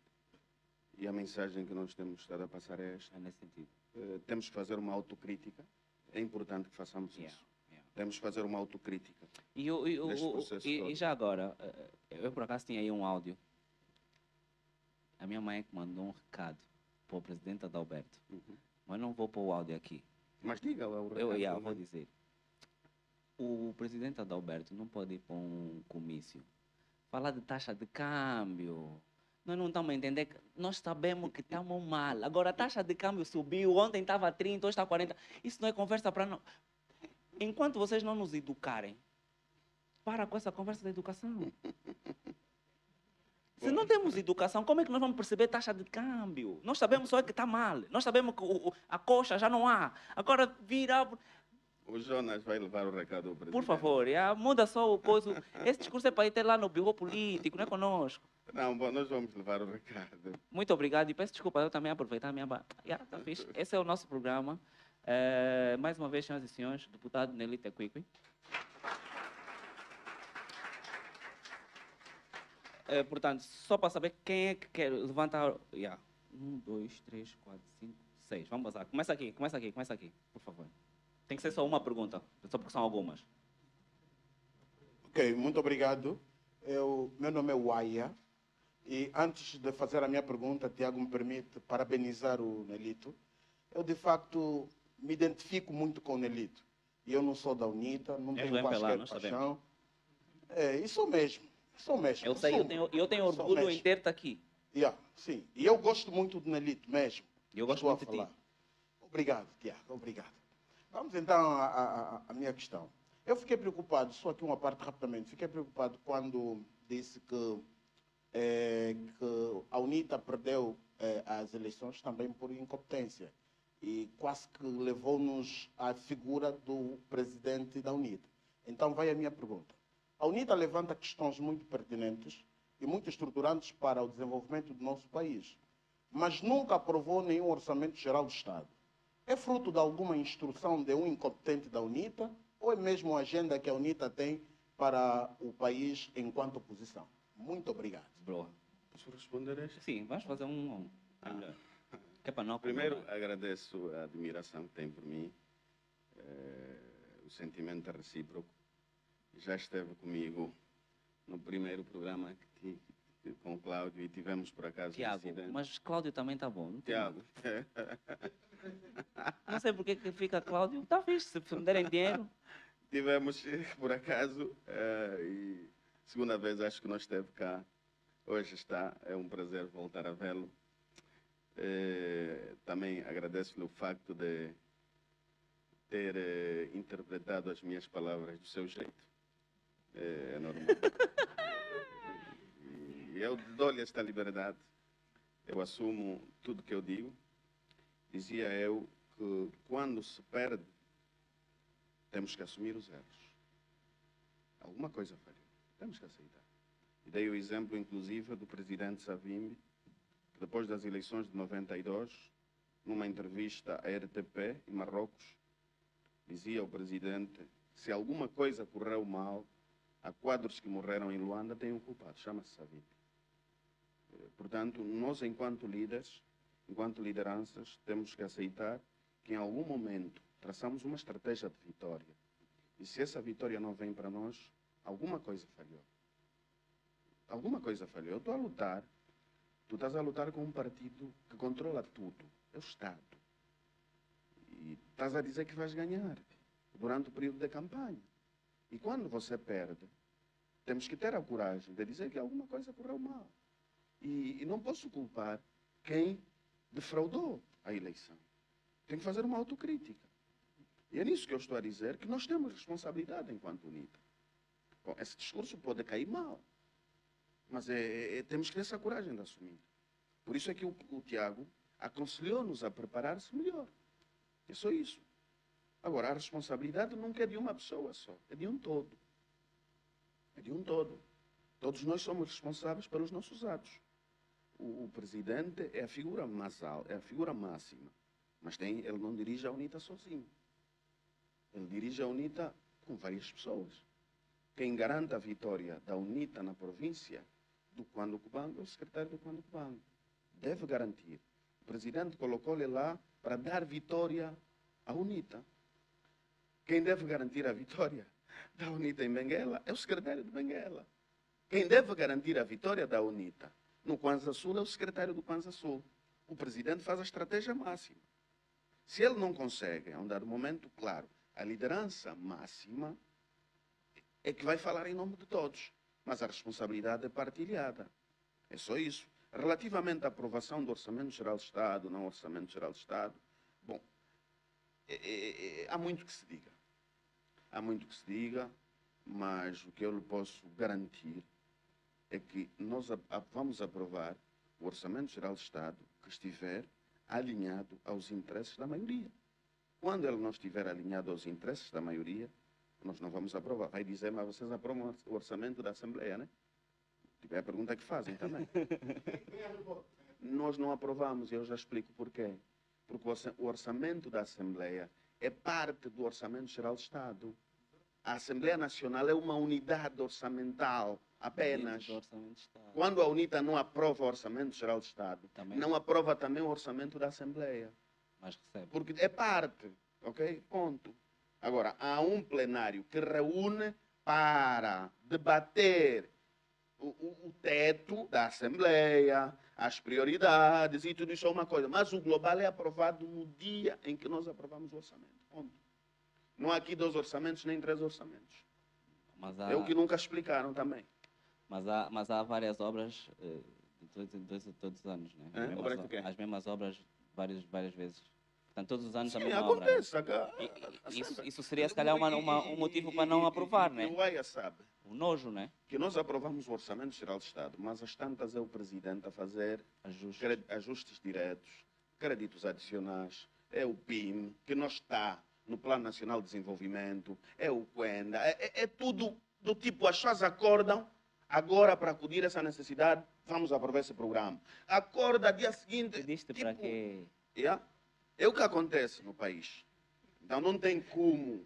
E a mensagem que nós temos estado a passar é esta. É nesse sentido. Eh, temos que fazer uma autocrítica. É importante que façamos Yeah, isso. yeah. Temos que fazer uma autocrítica. E, o- e o- Neste o- processo e- todo. e já agora, eh, eu por acaso tinha aí um áudio. A minha mãe é que mandou um recado para o presidente Adalberto. Uhum. Mas não vou pôr o áudio aqui. Mas diga o Eu recado yeah, também. vou dizer. O presidente Adalberto não pode ir para um comício falar de taxa de câmbio. Nós não estamos a entender. Nós sabemos que estamos mal. Agora a taxa de câmbio subiu. Ontem estava 30, hoje está 40. Isso não é conversa para nós. Enquanto vocês não nos educarem, para com essa conversa da educação. [laughs] Se não temos educação, como é que nós vamos perceber taxa de câmbio? Nós sabemos só que está mal. Nós sabemos que o- a coxa já não há. Agora vira. O Jonas vai levar o recado ao presidente. Por favor, já, muda só o coisa. Esse discurso é para ir ter lá no biro político, não é conosco. Não, bom, nós vamos levar o recado. Muito obrigado e peço desculpa eu também aproveitar a minha. Já, tá fixe. Esse é o nosso programa. Eh, mais uma vez, senhoras e senhores, deputado Nelly Tequiqui. Eh, portanto, só para saber quem é que quer levantar. já. Um, dois, três, quatro, cinco, seis. Vamos passar. Começa aqui, começa aqui, começa aqui, por favor. Tem que ser só uma pergunta, só porque são algumas. Ok, muito obrigado. Eu, meu nome é Waia. E antes de fazer a minha pergunta, Tiago me permite parabenizar o Nelito. Eu, de facto, me identifico muito com o Nelito. E eu não sou da UNITA, não És tenho nós paixão. É, isso mesmo. Isso mesmo. Eu sei, eu sou- tenho, eu tenho sou orgulho em ter-te aqui. Yeah, sim. E eu gosto muito do Nelito mesmo. Eu gosto muito de ti. Obrigado, Tiago. Obrigado. Vamos então à, à- à- minha questão. Eu fiquei preocupado, só aqui uma parte rapidamente. Fiquei preocupado quando disse que, eh, que a UNITA perdeu eh, as eleições também por incompetência. E quase que levou-nos à figura do presidente da UNITA. Então vai a minha pergunta. A UNITA levanta questões muito pertinentes e muito estruturantes para o desenvolvimento do nosso país, mas nunca aprovou nenhum orçamento geral do Estado. É fruto de alguma instrução de um incompetente da UNITA ou é mesmo a agenda que a UNITA tem para o país enquanto oposição? Muito obrigado. Bro. Posso responder a esta? Sim, vamos fazer um. um melhor. Que é para não Primeiro, agradeço a admiração que tem por mim, eh, o sentimento recíproco. Já esteve comigo no primeiro programa que com o Cláudio e tivemos por acaso um Tiago, incidente. mas Cláudio também está bom. Não, Tiago, [laughs] não sei porque que fica Cláudio. Está fixe, se me derem dinheiro. [laughs] tivemos por acaso eh, e segunda vez acho que não esteve cá. Hoje está, é um prazer voltar a vê-lo. Eh, também agradeço-lhe o facto de ter eh, interpretado as minhas palavras do seu jeito. Eh, é normal. E eu dou-lhe esta liberdade. Eu assumo tudo que eu digo. Dizia eu que quando se perde, temos que assumir os erros. Alguma coisa falhou. Temos que aceitar. E dei o exemplo, inclusive, do presidente Savimbi, que depois das eleições de 92, numa entrevista à RTP, em Marrocos, dizia o presidente, se alguma coisa correu mal, há quadros que morreram em Luanda, tem um culpado, chama-se Savimbi. Eh, Portanto, nós, enquanto líderes, enquanto lideranças, temos que aceitar que em algum momento traçamos uma estratégia de vitória. E se essa vitória não vem para nós, alguma coisa falhou. Alguma coisa falhou. Eu estou a lutar. Tu estás a lutar com um partido que controla tudo. É o Estado. E estás a dizer que vais ganhar durante o período da campanha. E quando você perde, temos que ter a coragem de dizer que alguma coisa correu mal. E, e não posso culpar quem defraudou a eleição. Tem que fazer uma autocrítica. E é nisso que eu estou a dizer que nós temos responsabilidade enquanto UNITA. Bom, esse discurso pode cair mal, mas é, é- é- temos que ter essa coragem de assumir. Por isso é que o, o Tiago aconselhou-nos a preparar-se melhor. É só isso. Agora, a responsabilidade nunca é de uma pessoa só, é de um todo. É de um todo. Todos nós somos responsáveis pelos nossos atos. O, o presidente é a figura mais alta, é a figura máxima. Mas tem, ele não dirige a UNITA sozinho. Ele dirige a UNITA com várias pessoas. Quem garante a vitória da UNITA na província do Quando Cubango é o secretário do Quando Cubango. deve garantir. O presidente colocou-lhe lá para dar vitória à UNITA. Quem deve garantir a vitória da UNITA em Benguela é o secretário de Benguela. Quem deve garantir a vitória da UNITA no Kwanza Sul é o secretário do Kwanza Sul. O presidente faz a estratégia máxima. Se ele não consegue, a um dado momento, claro, a liderança máxima é que vai falar em nome de todos, mas a responsabilidade é partilhada. É só isso. Relativamente à aprovação do Orçamento Geral do Estado, não Orçamento Geral do Estado, bom, é, é, é, há muito que se diga. Há muito que se diga, mas o que eu lhe posso garantir é que nós vamos aprovar o Orçamento Geral do Estado que estiver alinhado aos interesses da maioria. Quando ele não estiver alinhado aos interesses da maioria, nós não vamos aprovar. Vai dizer, mas vocês aprovam o orçamento da Assembleia, né? Tipo, é a pergunta que fazem também. nós não aprovamos, e eu já explico porquê. Porque o orçamento da Assembleia é parte do Orçamento Geral do Estado. A Assembleia Nacional é uma unidade orçamental apenas. Quando a UNITA não aprova o Orçamento Geral do Estado, também. não aprova também o orçamento da Assembleia. Mas recebe. Porque é parte, ok? Ponto. Agora, há um plenário que reúne para debater o, o, o teto da Assembleia, as prioridades e tudo isso é uma coisa. Mas o global é aprovado no dia em que nós aprovamos o orçamento. Ponto. Não há aqui dois orçamentos nem três orçamentos. Há... É o que nunca explicaram também. Mas há, mas há várias obras uh, de todos, todos os anos, né? As, mesmas, as mesmas obras várias, várias vezes. Portanto, todos os anos Sim, a mesma acontece, obra. Né? E, isso, isso seria, se calhar, uma, uma, um motivo para não aprovar, né? O AIA sabe. O nojo, né? Que nós aprovamos o Orçamento Geral do Estado, mas as tantas é o Presidente a fazer ajustes, ajustes diretos, créditos adicionais, é o PIM, que não está no Plano Nacional de Desenvolvimento, é o Quenda, é, é, é tudo do tipo, as pessoas acordam, Agora, para acudir a essa necessidade, vamos aprovar esse programa. Acorda dia seguinte. Pediste tipo, para quê? Yeah, é o que acontece no país. Então não tem como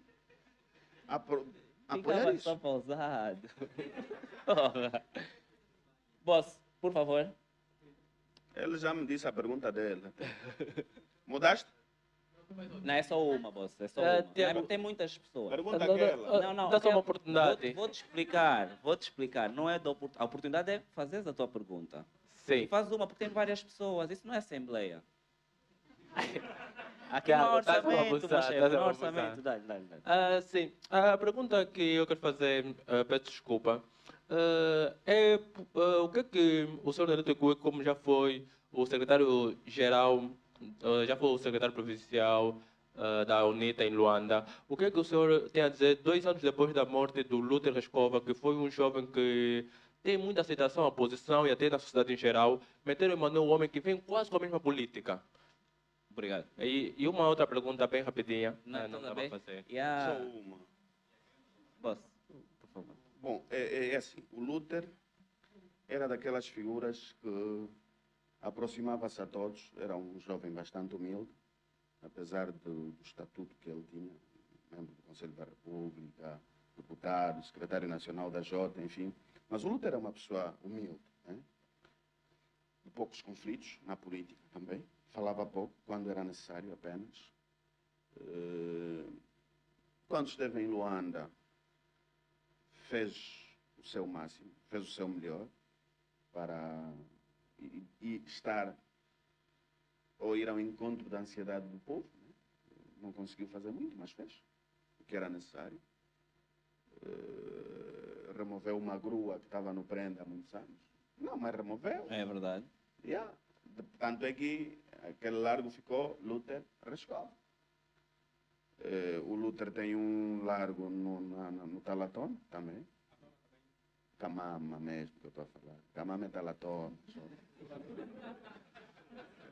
apro apoiar isso. só pausado. [laughs] Boss, por favor. Ele já me disse a pergunta dele. Mudaste? Não é só uma, boss. É só é, uma. Tem, tem muitas pessoas. Pergunta aquela. Não, não. Dá só uma oportunidade. Vou-te explicar. Vou-te explicar. Não é da, a oportunidade é fazer a tua pergunta. Sim. faz uma, porque tem várias pessoas. Isso não é assembleia. [laughs] Aqui não há orçamento, meu chefe. Não há orçamento. Dá, dá, dá. Ah, sim. A pergunta que eu quero fazer, uh, peço desculpa, uh, é uh, o que é que o senhor Neto como já foi o secretário-geral já foi o secretário provincial uh, da UNITA em Luanda. O que é que o senhor tem a dizer dois anos depois da morte do Luther Rescova, que foi um jovem que tem muita aceitação à oposição e até na sociedade em geral, meteram Emmanuel um homem que vem quase com a mesma política. Obrigado. E, e uma outra pergunta bem rapidinha. Não, ah, não dá para fazer. A... Só uma. Boss, por favor. Bom, é, é, é assim, o Luther era daquelas figuras que Aproximava-se a todos, era um jovem bastante humilde, apesar do, do estatuto que ele tinha, membro do Conselho da República, deputado, secretário nacional da Jota, enfim. Mas o Lutero era uma pessoa humilde, né? de poucos conflitos na política também. Falava pouco, quando era necessário apenas. Eh, quando esteve em Luanda, fez o seu máximo, fez o seu melhor para e, e estar ou ir ao encontro da ansiedade do povo. Né? Não conseguiu fazer muito, mas fez o que era necessário. Uh, removeu uma grua que estava no prenda há muitos anos. Não, mas removeu. É verdade. Yeah. Tanto é que aquele largo ficou Luther Rescova. Uh, o Luther tem um largo no, na, no Talaton também. Camama mesmo que eu estou a falar. Camama é Talaton.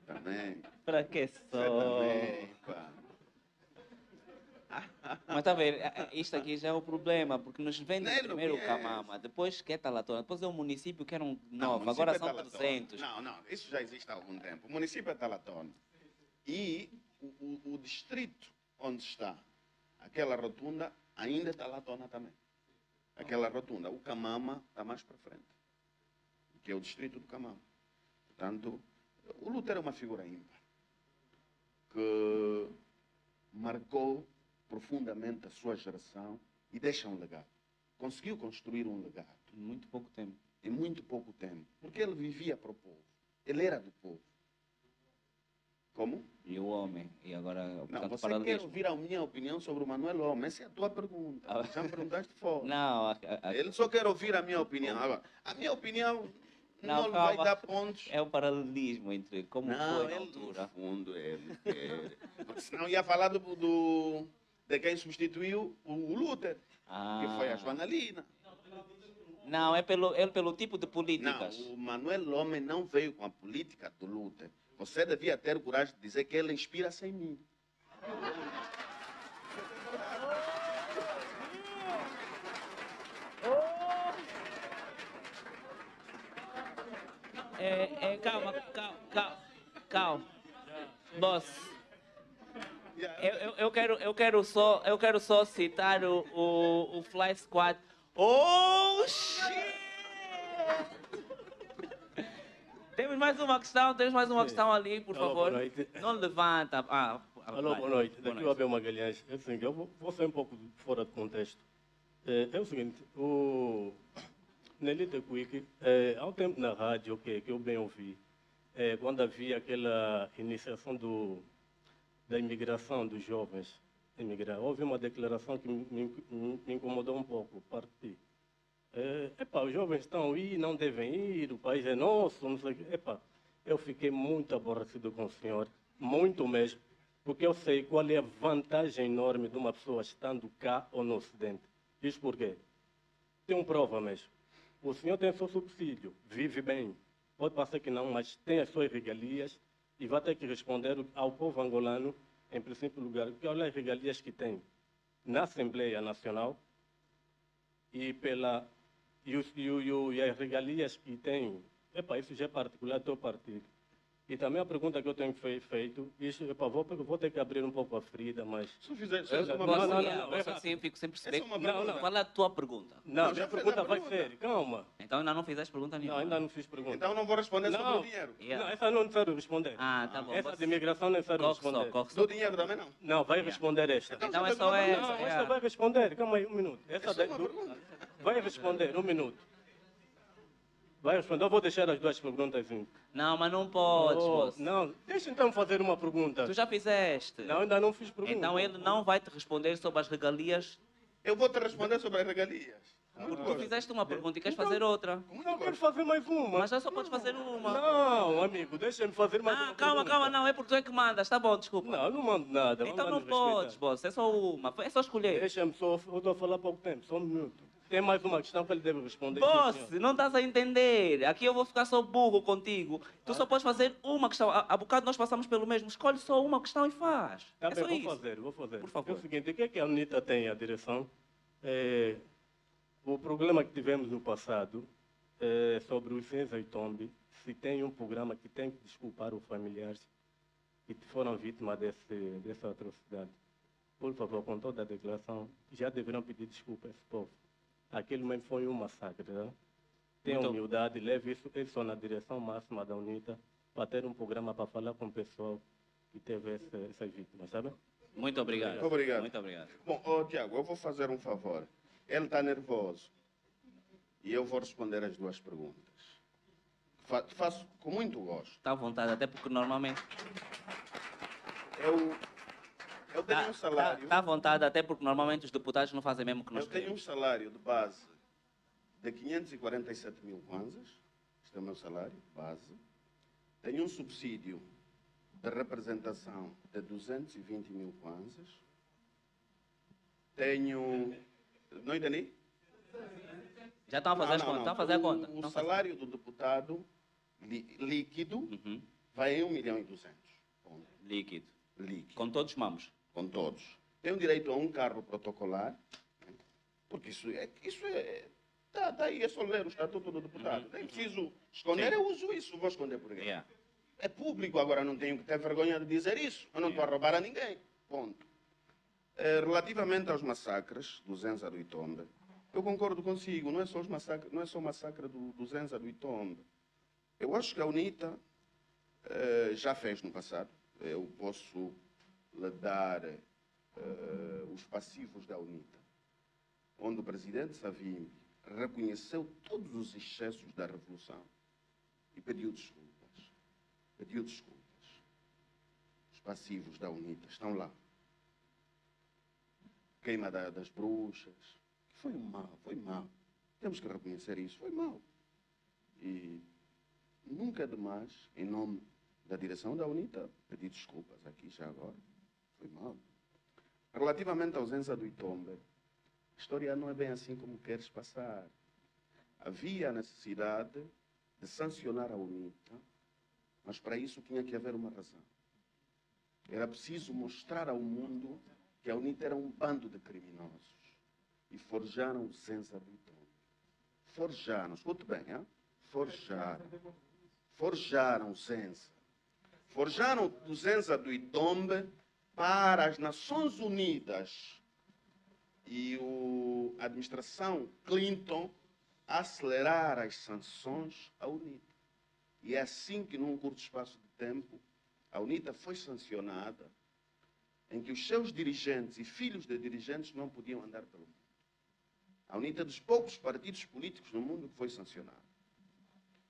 Também. Para que só? Também, pá. Mas está a ver, isto aqui já é o problema, porque nos vendem não, primeiro o Camama, depois que é Talatona, depois é o município que era um novo, agora é são Talatona. 300. Não, não, isso já existe há algum tempo. O município é Talatona. E o, o, o distrito onde está aquela rotunda ainda é Talatona também. Aquela rotunda. O Camama está mais para frente, que é o distrito do Camama. Portanto, O Luther é uma figura ímpar que marcou profundamente a sua geração e deixa um legado. Conseguiu construir um legado Em muito pouco tempo. em muito pouco tempo, porque ele vivia para o povo. Ele era do povo. Como? E o homem. E agora, Não, você quer ouvir a minha opinião sobre o Manuel Homem? Essa é a tua pergunta. Ah. Já me perguntaste fora. [laughs] Não, a- a- Ele só quer ouvir a minha opinião. Agora, a minha opinião não, Não, vai dar pontos. é o paralelismo entre como Não, foi na altura. no fundo, ele quer. Porque senão ia falar do, do- de quem substituiu o, Luther, Ah. que foi a Joana Lina. Não, é pelo, é pelo tipo de Não, políticas. o Manuel Homem não veio com a política do Luther. Você devia ter coragem de dizer que ele inspira-se em mim. É, é, calma, calma, calma, calma. Boss, eu, eu, eu, quero, eu, quero só, eu quero só citar o, o, o Fly Squad. Oh, shit! Mais uma questão, temos mais uma questão ali, por Alô, favor. boa noite. Não levanta. Ah, Alô, vai. boa noite. Boa Daqui o Abel Magalhães. É o seguinte, eu vou, vou sair um pouco fora de contexto. É, é o seguinte, o Nelita Quick, é, há um tempo na rádio que, que eu bem ouvi, é, quando havia aquela iniciação do, da imigração dos jovens imigrar, houve uma declaração que me, me- me incomodou um pouco, parti. É, epá, os jovens estão aí, não devem ir, o país é nosso, não sei o quê. Epá, eu fiquei muito aborrecido com o senhor, muito mesmo, porque eu sei qual é a vantagem enorme de uma pessoa estando cá ou no Ocidente. Isso por quê? Um prova mesmo. O senhor tem seu subsídio, vive bem. Pode passar que não, mas tem as suas regalias e vai ter que responder ao povo angolano, em princípio lugar, que olha as regalias que tem na Assembleia Nacional e pela e, os, e, e, e as regalias que tem, epa, isso já é particular do teu partido. E também a pergunta que eu tenho fei- feito, isso, epa, vou, vou ter que abrir um pouco a ferida, mas... Se fizer é uma não, não, não, eu é assim fico sem perceber. É uma Não, pergunta. não. Qual é a tua pergunta? Não, minha pergunta vai ser, calma. Então ainda não fizeste pergunta nenhuma. Não, ainda não fiz pergunta. Então não vou responder sobre Não. o dinheiro. Yeah. Não, essa não é necessário responder. Ah, tá bom. essa de imigração não é necessário responder. só. Do dinheiro também não. Não, vai responder esta. Então é só essa. Não, esta vai responder. Calma aí, um minuto. Essa Essa é uma do- pergunta. Vai responder, um minuto. Vai responder. Eu vou deixar as duas perguntas. Não, mas não podes, Oh, moço. não, deixa então fazer uma pergunta. Tu já fizeste. Não, ainda não fiz pergunta. Então ele não vai te responder sobre as regalias. Eu vou te responder sobre as regalias. Porque tu fizeste uma pergunta e queres Então- fazer outra. Não quero fazer mais uma. Mas já só podes fazer uma. Não, amigo, deixa-me fazer mais Ah, uma calma, pergunta. calma, não. É porque tu é que mandas. Tá bom, desculpa. Não, não mando nada. então não podes, boss. É só uma. É só escolher. Deixa-me só, eu estou a falar pouco tempo, só um minuto. Tem mais uma questão que ele deve responder. Boss, não estás a entender. Aqui eu vou ficar só burro contigo. Tu só podes fazer uma questão. Há há bocado nós passamos pelo mesmo. Escolhe só uma questão e faz. Tá é bem, só vou isso. fazer, vou fazer. Por favor. É o seguinte, o que é que a Anitta tem a direção? É, o problema que tivemos no passado é, sobre os e Tombe, se tem um programa que tem que desculpar os familiares que foram vítimas desse, dessa atrocidade. Por favor, com toda a declaração, já deverão pedir desculpa a esse povo. Aquilo mesmo foi um massacre. Né? Tenha Muito- humildade, leve isso, isso na direção máxima da UNITA para ter um programa para falar com o pessoal que teve essa, essas vítimas, sabe? Muito obrigado. Obrigado. Muito obrigado. Bom, ô, Tiago, eu vou fazer um favor. Ele está nervoso. E eu vou responder as duas perguntas. Fa- faço com muito gosto. Está à vontade, até porque normalmente. Eu, eu tenho Está um salário. à vontade, até porque normalmente os deputados não fazem mesmo que nós Eu tenho um salário de base de 547 mil kwanzas. Este é o meu salário, base. Tenho um subsídio de representação de 220 mil kwanzas. Tenho. Não entendi? Já estão a fazer Não, não, contas. Estão a não. fazer a conta. O, o a salário do deputado li- líquido Uhum. vai em 1 milhão e 200. Ponto. Líquido. Líquido. Com todos os mamos. Com todos. Tenho direito a um carro protocolar, né? porque isso é. Isso é tá, tá aí, é só ler o Estatuto do Deputado. Nem preciso esconder, Sim. eu uso isso, vou esconder por quê? Yeah. É público, agora não tenho que ter vergonha de dizer isso. Eu não estou a roubar a ninguém. Ponto. Eh, relativamente aos massacres do Zenza do Itombe, eu concordo consigo, não é só, os massacres, não é só o massacre do, do Zenza do Itombe. Eu acho que a UNITA eh, já fez no passado. Eu posso lhe dar eh, os passivos da UNITA, onde o presidente Savimbi reconheceu todos os excessos da Revolução e pediu desculpas. Pediu desculpas. Os passivos da UNITA estão lá. Queima da- das bruxas. Foi mal, foi mal. Temos que reconhecer isso. Foi mal. E nunca é demais, em nome da direção da UNITA, pedir desculpas aqui já agora. Foi mal. Relativamente à ausência do Itombe, a história não é bem assim como queres passar. Havia a necessidade de sancionar a UNITA, mas para isso tinha que haver uma razão. Era preciso mostrar ao mundo que a UNITA era um bando de criminosos. E forjaram o Zenza do Itombe. Forjaram, escute bem, hein? forjaram. Forjaram o Zenza. Forjaram o Zenza do Itombe para as Nações Unidas e a administração Clinton acelerar as sanções à UNITA. E é assim que, num curto espaço de tempo, a UNITA foi sancionada, em que os seus dirigentes e filhos de dirigentes não podiam andar pelo mundo. A UNITA é dos poucos partidos políticos no mundo que foi sancionada.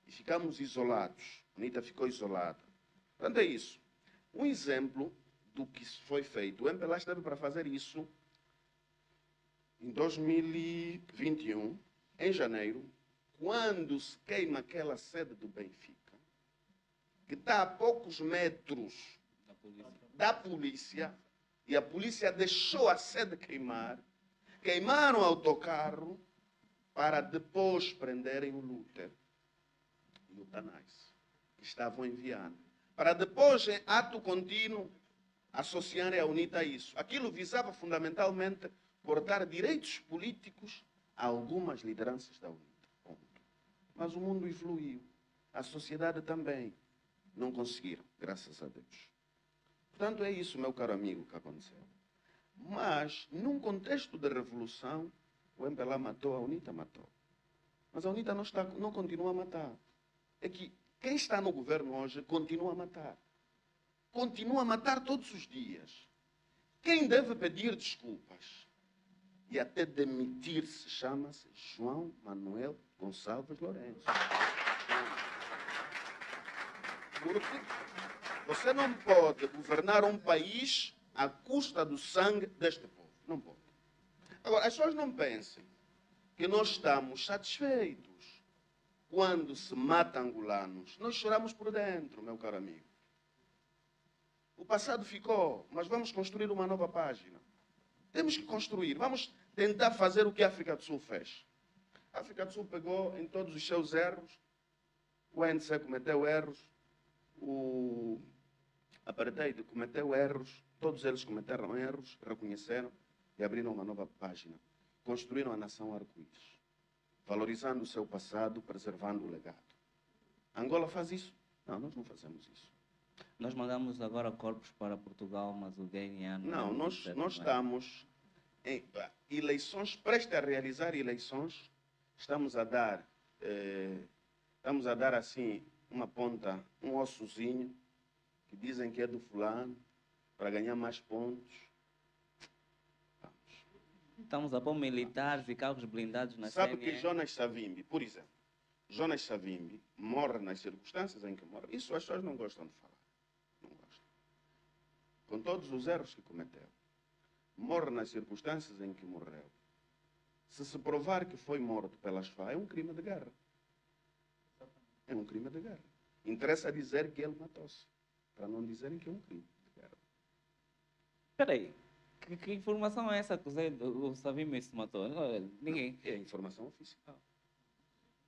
E ficamos isolados. A UNITA ficou isolada. Portanto, é isso. Um exemplo do que foi feito. O MPLA esteve para fazer isso em 2021, em janeiro, quando se queima aquela sede do Benfica, que está a poucos metros da polícia. da polícia, e a polícia deixou a sede queimar, queimaram o autocarro para depois prenderem o Luther e o Tanais, que estavam enviando. Para depois, em ato contínuo, associarem a UNITA a isso. Aquilo visava fundamentalmente cortar direitos políticos a algumas lideranças da UNITA. Ponto. Mas o mundo evoluiu. A sociedade também. Não conseguiram, graças a Deus. Portanto, é isso, meu caro amigo, que aconteceu. Mas, num contexto de revolução, o MPLA matou, a UNITA matou. Mas a UNITA não, está, não continua a matar. É que quem está no governo hoje continua a matar. Continua a matar todos os dias. Quem deve pedir desculpas e até demitir-se chama-se João Manuel Gonçalves Lourenço. Porque você não pode governar um país à custa do sangue deste povo. Não pode. Agora, as pessoas não pensem que nós estamos satisfeitos quando se mata angolanos. Nós choramos por dentro, meu caro amigo. O passado ficou, mas vamos construir uma nova página. Temos que construir. Vamos tentar fazer o que a África do Sul fez. A África do Sul pegou em todos os seus erros. O ANC cometeu erros. O Apartheid cometeu erros. Todos eles cometeram erros, reconheceram e abriram uma nova página. Construíram a nação arco-íris, valorizando o seu passado, preservando o legado. Angola faz isso? Não, nós não fazemos isso. Nós mandamos agora corpos para Portugal, mas o DNA não. Não, é nós, certo, nós não é? estamos em ah, eleições, prestes a realizar eleições, estamos a dar, eh, estamos a dar assim uma ponta, um ossozinho, que dizem que é do fulano, para ganhar mais pontos. Vamos. Estamos a pôr militares e carros blindados na Sabe CNE. que Jonas Savimbi, por exemplo, Jonas Savimbi morre nas circunstâncias em que morre. Isso as pessoas não gostam de falar. Não. Com todos os erros que cometeu. Morre nas circunstâncias em que morreu. Se se provar que foi morto pelas FA, é um crime de guerra. É um crime de guerra. Interessa dizer que ele matou-se, para não dizerem que é um crime de guerra. Espera aí. Que, que informação é essa que o, Zé, o Savimbi se matou? Não, Ninguém. É informação oficial.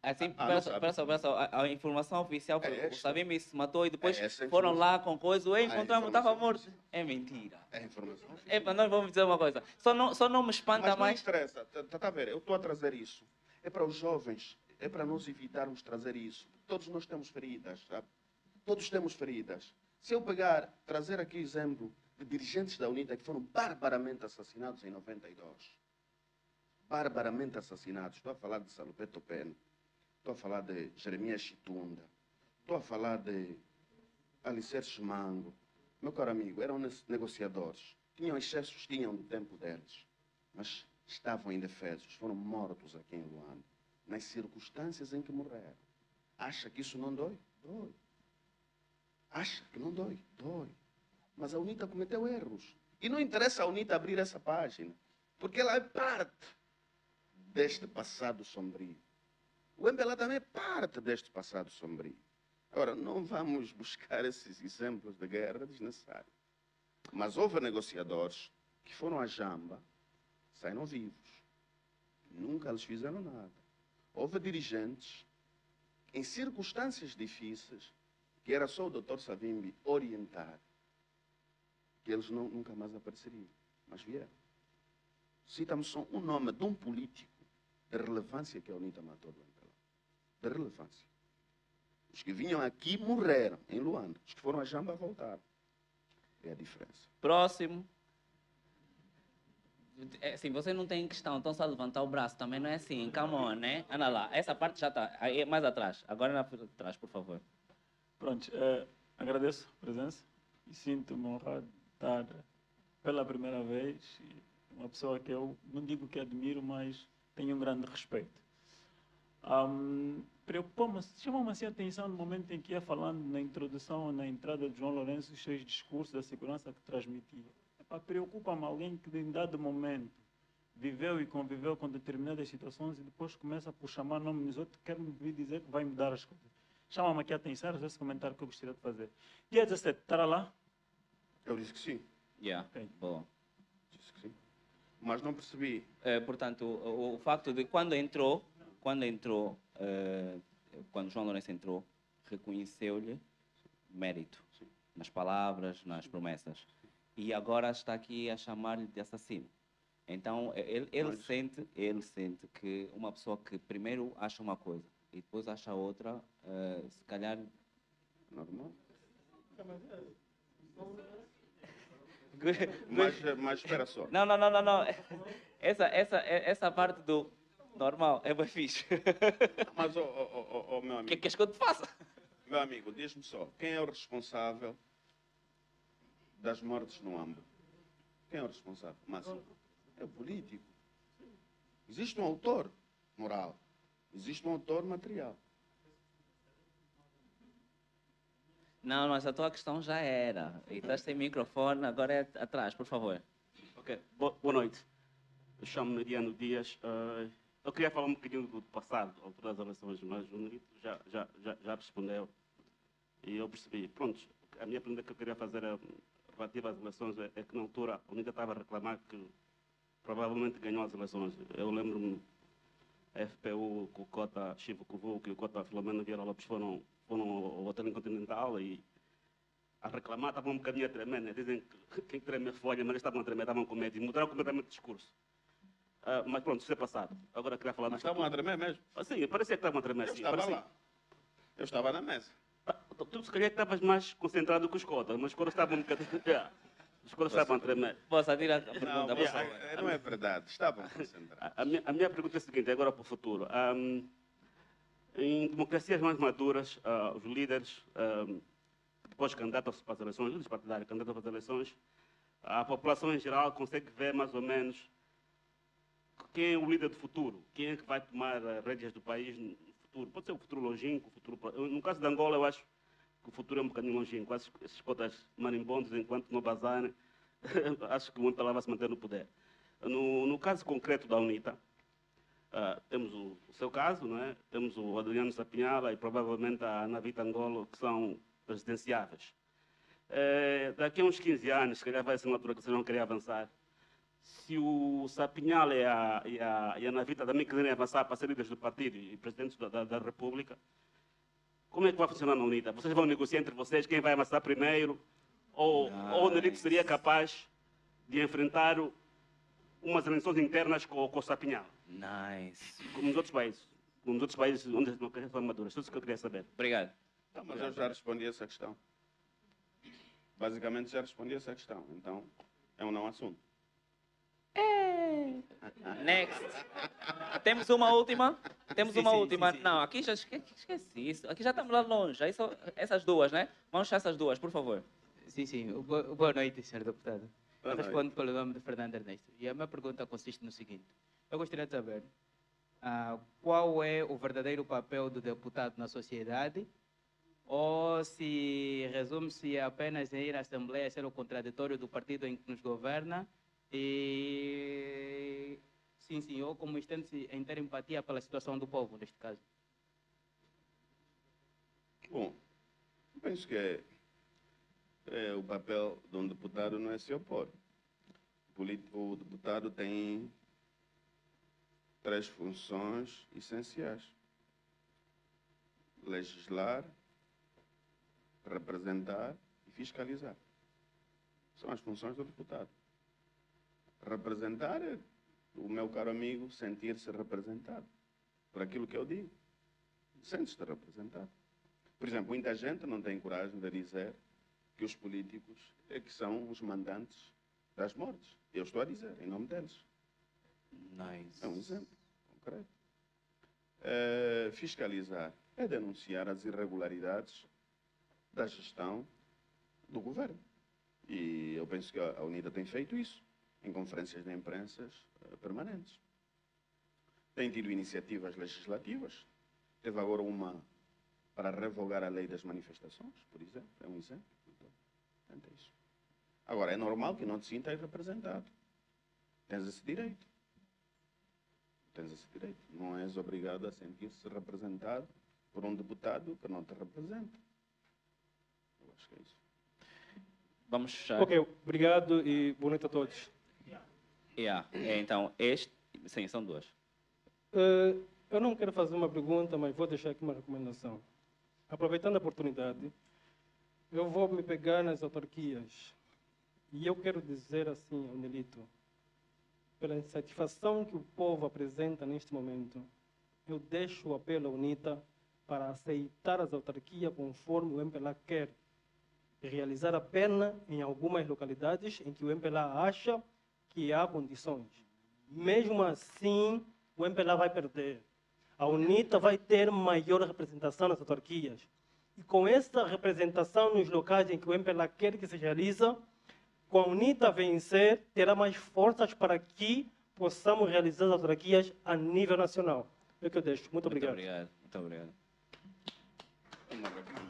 Assim, Ah, pera só, pera só, pera só. A, a informação oficial foi É o. Savimbi se matou e depois É foram lá com coisa. Ei, Ah, encontramos, informação estava morto. oficial. É mentira. É informação oficial. Epa, nós vamos dizer uma coisa. Só não, só não me espanta Mas não mais. interessa, está tá a ver? Eu estou a trazer isso. É para os jovens, é para nós evitarmos trazer isso. Todos nós temos feridas, sabe? Todos temos feridas. Se eu pegar, trazer aqui exemplo de dirigentes da UNITA que foram barbaramente assassinados em 92. Barbaramente assassinados. Estou a falar de Salupeto Pena. Estou a falar de Jeremias Chitunda. Estou a falar de alicerces mango. Meu caro amigo, eram ne- negociadores. Tinham excessos, tinham do tempo deles. Mas estavam indefesos, foram mortos aqui em Luanda. Nas circunstâncias em que morreram. Acha que isso não dói? Dói. Acha que não dói? Dói. Mas a UNITA cometeu erros. E não interessa a UNITA abrir essa página, porque ela é parte deste passado sombrio. O MPLA também é parte deste passado sombrio. Agora, não vamos buscar esses exemplos de guerra desnecessários. Mas houve negociadores que foram à jamba, saíram vivos. Nunca lhes fizeram nada. Houve dirigentes, em circunstâncias difíceis, que era só o doutor Savimbi orientar, que eles não, nunca mais apareceriam. Mas vieram. Cita-me só um nome de um político de relevância que a UNITA matou do MPLA. De relevância. Os que vinham aqui morreram em Luanda. Os que foram a Jamba voltaram. É a diferença. Próximo. É assim, você não tem questão, então só levantar o braço também não é assim. Come on, né? Anda lá, essa parte já está. Aí, mais atrás. Agora na parte de trás, por favor. Pronto, eh, agradeço a presença e sinto-me honrado de estar pela primeira vez. Uma pessoa que eu não digo que admiro, mas tenho um grande respeito. Ahm, Preocupou-me, chamou-me assim a atenção no momento em que ia falando na introdução, na entrada de João Lourenço, os seus discursos da segurança que transmitia. Preocupa-me alguém que, em dado momento, viveu e conviveu com determinadas situações e depois começa por chamar nome nos outros, quer me dizer que vai mudar as coisas. Chama-me aqui a atenção, esse comentário que eu gostaria de fazer. Dia 17, estará lá? Eu disse que sim. Yeah, Ok. boa. Disse que sim. Mas não percebi. Eh, portanto, o, o facto de quando entrou, quando entrou, eh, quando João Lourenço entrou, reconheceu-lhe mérito nas palavras, nas promessas. E agora está aqui a chamar-lhe de assassino. Então, ele, ele Mas- sente, ele sente que uma pessoa que primeiro acha uma coisa e depois acha outra, eh, se calhar Normal. [laughs] Mas, mas espera só. Não, não, não, não, não. Essa, essa, essa parte do normal é bem fixe. [laughs] Mas, ó, ó, ó, meu O amigo. que é que queres que eu te faça? Meu amigo, diz-me só, quem é o responsável das mortes no Ambo? Quem é o responsável? Máximo. É o político. Existe um autor moral. Existe um autor material. Não, mas a tua questão já era. E estás sem microfone, agora é atrás, por favor. Ok, Bo- boa noite. Eu chamo-me Diano Dias. Ah, eu queria falar um bocadinho do passado, a altura das eleições, mas o Nerito já, já, já, já respondeu. E eu percebi. Pronto, a minha pergunta que eu queria fazer é, relativa às eleições é, é que na altura a UNITA estava a reclamar que provavelmente ganhou as eleições. Eu lembro-me, a FPU, com o Cota Chivo Kuvu, e o Cota Filomeno Vieira Lopes foram, foram ao Hotel Continental e a reclamar, estavam um bocadinho a tremer, né? dizem que quem treme é folha, mas eles estavam a tremer, estavam com medo e mudaram completamente o discurso. Ah, mas pronto, isso é passado. Agora queria falar Mas estavam a tremer mesmo. Ah, Sim, parecia que estavam a tremer. Eu sim, estava parecia. lá. Eu estava na mesa. Ah, Tu, tu se calhar estavas mais concentrado que os cotas, mas os cotas estavam um bocadinho... [laughs] Yeah. Os cotas estavam a tremer. Posso tirar a pergunta, Não, favor? é- não é verdade. Estavam concentrados. A, a minha, a minha pergunta é a seguinte, agora para o futuro. Ahm, em democracias mais maduras, ah, os líderes, ahm, depois candidatam-se para as eleições, líderes partidários candidatam para as eleições, a população em geral consegue ver mais ou menos quem é o líder do futuro, quem é que vai tomar as rédeas do país no futuro. Pode ser o futuro longínquo, o futuro... No caso de Angola, eu acho que o futuro é um bocadinho longínquo. Acho que esses cotas marimbondos, enquanto não bazarem, [laughs] acho que o MPLA vai se manter no poder. No, no caso concreto da UNITA, ah, temos o, o seu caso, não é? temos o Adriano Sapinhala e provavelmente a Ana Vita Angolo, que são presidenciáveis. Eh, daqui a uns 15 anos, se calhar vai ser uma altura que vocês vão querer avançar. Se o Sapinhala e a, e a, e a Ana Vita também quiserem avançar para ser líderes do partido e presidentes da, da, da República, como é que vai funcionar na UNITA? Vocês vão negociar entre vocês quem vai avançar primeiro? Ou, ou o Nelito seria capaz de enfrentar o- umas eleições internas com, com o Sapinhala? Nice. como nos outros países, como nos outros países onde as democracias são maduras. Tudo isso que eu queria saber. Obrigado. Então, mas eu já respondi essa questão. Basicamente já respondi essa questão. Então, é um não assunto. É. Next. Temos uma última? Temos Sim, uma sim, última. sim. Não, aqui já esque- esqueci isso. Aqui já estamos lá longe. Só essas duas, né? Vamos deixar essas duas, por favor. Sim, sim. Boa noite, senhor deputado. Boa Eu noite. respondo pelo nome de Fernando Ernesto. E a minha pergunta consiste no seguinte. Eu gostaria de saber ah, qual é o verdadeiro papel do deputado na sociedade ou se resume-se apenas em ir à Assembleia ser o contraditório do partido em que nos governa e, sim, sim, ou como estende-se em ter empatia pela situação do povo, neste caso. Bom, penso que é, é, o papel de um deputado não é se opor. O deputado tem três funções essenciais: legislar, representar e fiscalizar. São as funções do deputado. Representar é o meu caro amigo sentir-se representado por aquilo que eu digo. Sente-se representado. Por exemplo, muita gente não tem coragem de dizer que os políticos é que são os mandantes das mortes. Eu estou a dizer, em nome deles. Nice. É um exemplo concreto. Eh, fiscalizar é denunciar as irregularidades da gestão do governo. E eu penso que a a UNITA tem feito isso em conferências de imprensa eh, permanentes. Tem tido iniciativas legislativas. Teve agora uma para revogar a lei das manifestações, por exemplo. É um exemplo. Então, tenta isso. Agora, é normal que não te sintas representado. Tens esse direito. Tens esse direito. Não és obrigado a sentir-se representado por um deputado que não te representa. Eu acho que é isso. Vamos fechar. Ok, obrigado e boa noite a todos. Yeah. É, então, este. Sim, são duas. Eh, eu não quero fazer uma pergunta, mas vou deixar aqui uma recomendação. Aproveitando a oportunidade, eu vou me pegar nas autarquias e eu quero dizer assim ao Nelito, pela insatisfação que o povo apresenta neste momento, eu deixo o apelo à UNITA para aceitar as autarquias conforme o MPLA quer e realizar a pena em algumas localidades em que o MPLA acha que há condições. Mesmo assim, o MPLA vai perder. A UNITA vai ter maior representação nas autarquias. E com essa representação nos locais em que o MPLA quer que se realiza, com a UNITA vencer, terá mais forças para que possamos realizar as autarquias a nível nacional. É o que eu deixo. Muito obrigado. Muito obrigado. Muito obrigado.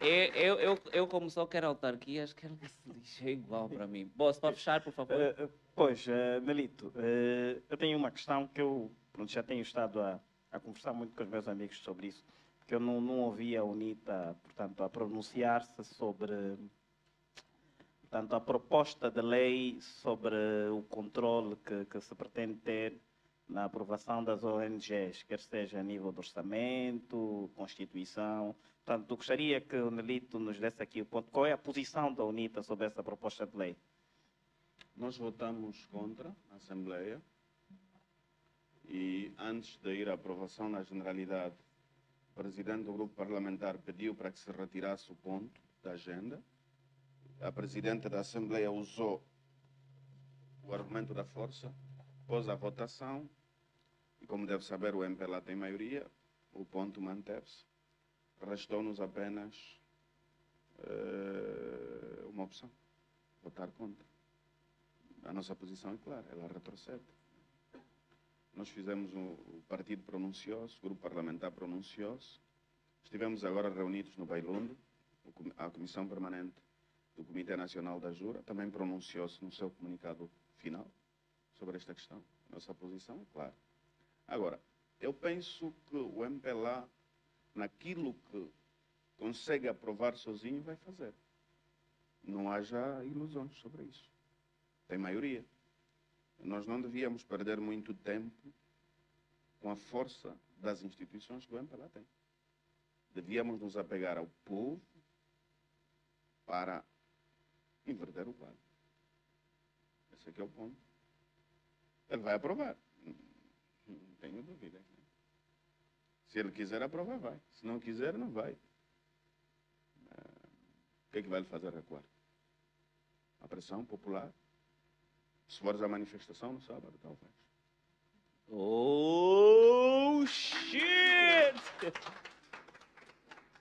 Eu, eu, eu, como só quero autarquias, quero que se [laughs] lixe igual para mim. Boss, para fechar, por favor. Eh, pois, eh, Melito, eh, eu tenho uma questão que eu pronto, já tenho estado a, a conversar muito com os meus amigos sobre isso, porque eu não, não ouvi a UNITA, portanto, a pronunciar-se sobre portanto, a proposta de lei sobre o controle que, que se pretende ter na aprovação das ONGs, quer seja a nível de orçamento, Constituição. Portanto, gostaria que o Nelito nos desse aqui o ponto. Qual é a posição da UNITA sobre essa proposta de lei? Nós votamos contra na Assembleia e antes de ir à aprovação na Generalidade, o presidente do grupo parlamentar pediu para que se retirasse o ponto da agenda. A presidente da Assembleia usou o argumento da força, pôs a votação como deve saber, o MPLA tem maioria, o ponto manteve-se. Restou-nos apenas eh, uma opção, votar contra. A nossa posição é clara, ela retrocede. Nós fizemos, um, o partido pronunciou-se, o grupo parlamentar pronunciou-se. Estivemos agora reunidos no Bailundo, a Comissão Permanente do Comitê Nacional da Jura também pronunciou-se no seu comunicado final sobre esta questão. Nossa posição é clara. Agora, eu penso que o MPLA, naquilo que consegue aprovar sozinho, vai fazer. Não haja ilusões sobre isso. Tem maioria. Nós não devíamos perder muito tempo com a força das instituições que o MPLA tem. Devíamos nos apegar ao povo para inverter o quadro. Esse aqui é o ponto. Ele vai aprovar. Tenho dúvida. Se ele quiser aprovar, vai. Se não quiser, não vai. Eh, O que é que vai lhe fazer recuar? A pressão popular? Se fores à manifestação no sábado, talvez. Oh, shit!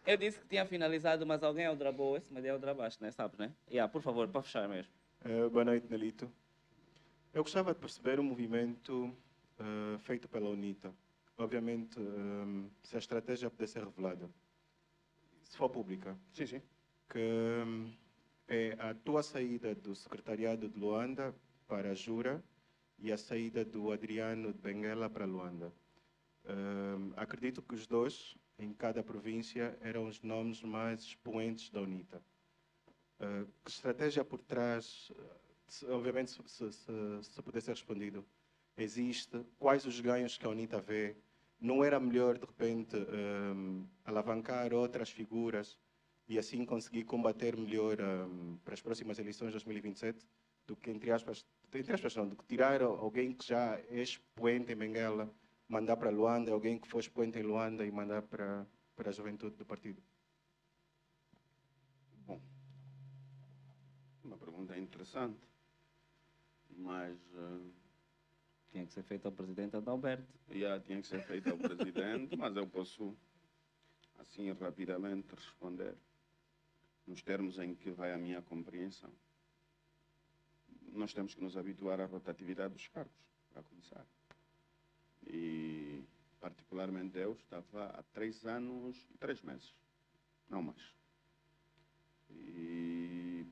Eu disse que tinha finalizado, mas alguém aldrabou esse, mas é aldrabaste, né? Sabes, né? Yeah, por favor, para fechar mesmo. Eh, boa noite, Nelito. Eu gostava de perceber o movimento eh, feito pela UNITA. Obviamente, eh, se a estratégia puder ser revelada, se for pública, Sim, sim. que hum, é a tua saída do secretariado de Luanda para a Jura e a saída do Adriano de Benguela para Luanda. Hum, acredito que os dois, em cada província, eram os nomes mais expoentes da UNITA. Uh, que estratégia por trás, uh, se- obviamente, se, se, se, se puder ser respondido, existe? Quais os ganhos que a UNITA vê? Não era melhor, de repente, hum, alavancar outras figuras e assim conseguir combater melhor hum, para as próximas eleições de 2027 do que, entre aspas, entre aspas não, do que tirar alguém que já é expoente em Benguela, mandar para Luanda, alguém que foi expoente em Luanda e mandar para, para a juventude do partido? Bom, uma pergunta interessante, mas eh, Tinha que ser feito ao presidente Adalberto. já tinha que ser feita ao presidente, [laughs] mas eu posso, assim, rapidamente responder, nos termos em que vai a minha compreensão. Nós temos que nos habituar à rotatividade dos cargos, para começar. E, particularmente, eu estava há três anos e três meses, não mais. E,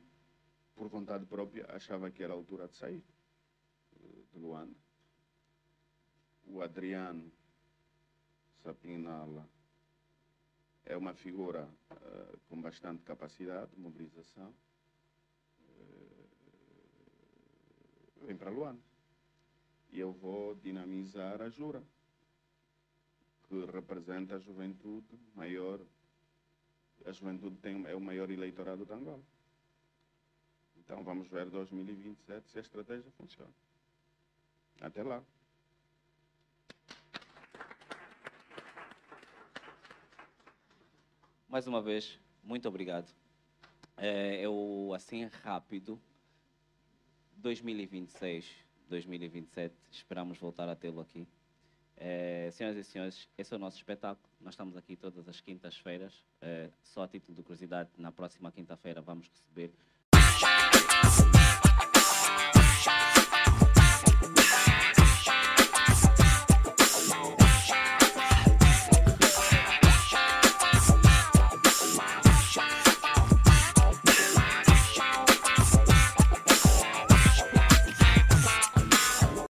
por vontade própria, achava que era a altura de sair eh, de Luanda. O Adriano Sapinala é uma figura eh, com bastante capacidade de mobilização. Eh, vem para Luanda. E eu vou dinamizar a Jura, que representa a juventude maior. A juventude tem, é o maior eleitorado de Angola. Então vamos ver 2027 se a estratégia funciona. Até lá. Mais uma vez, muito obrigado. É, eu, assim, rápido, 2026, 2027, esperamos voltar a tê-lo aqui. É, senhoras e senhores, esse é o nosso espetáculo. Nós estamos aqui todas as quintas-feiras. É, só a título de curiosidade, na próxima quinta-feira vamos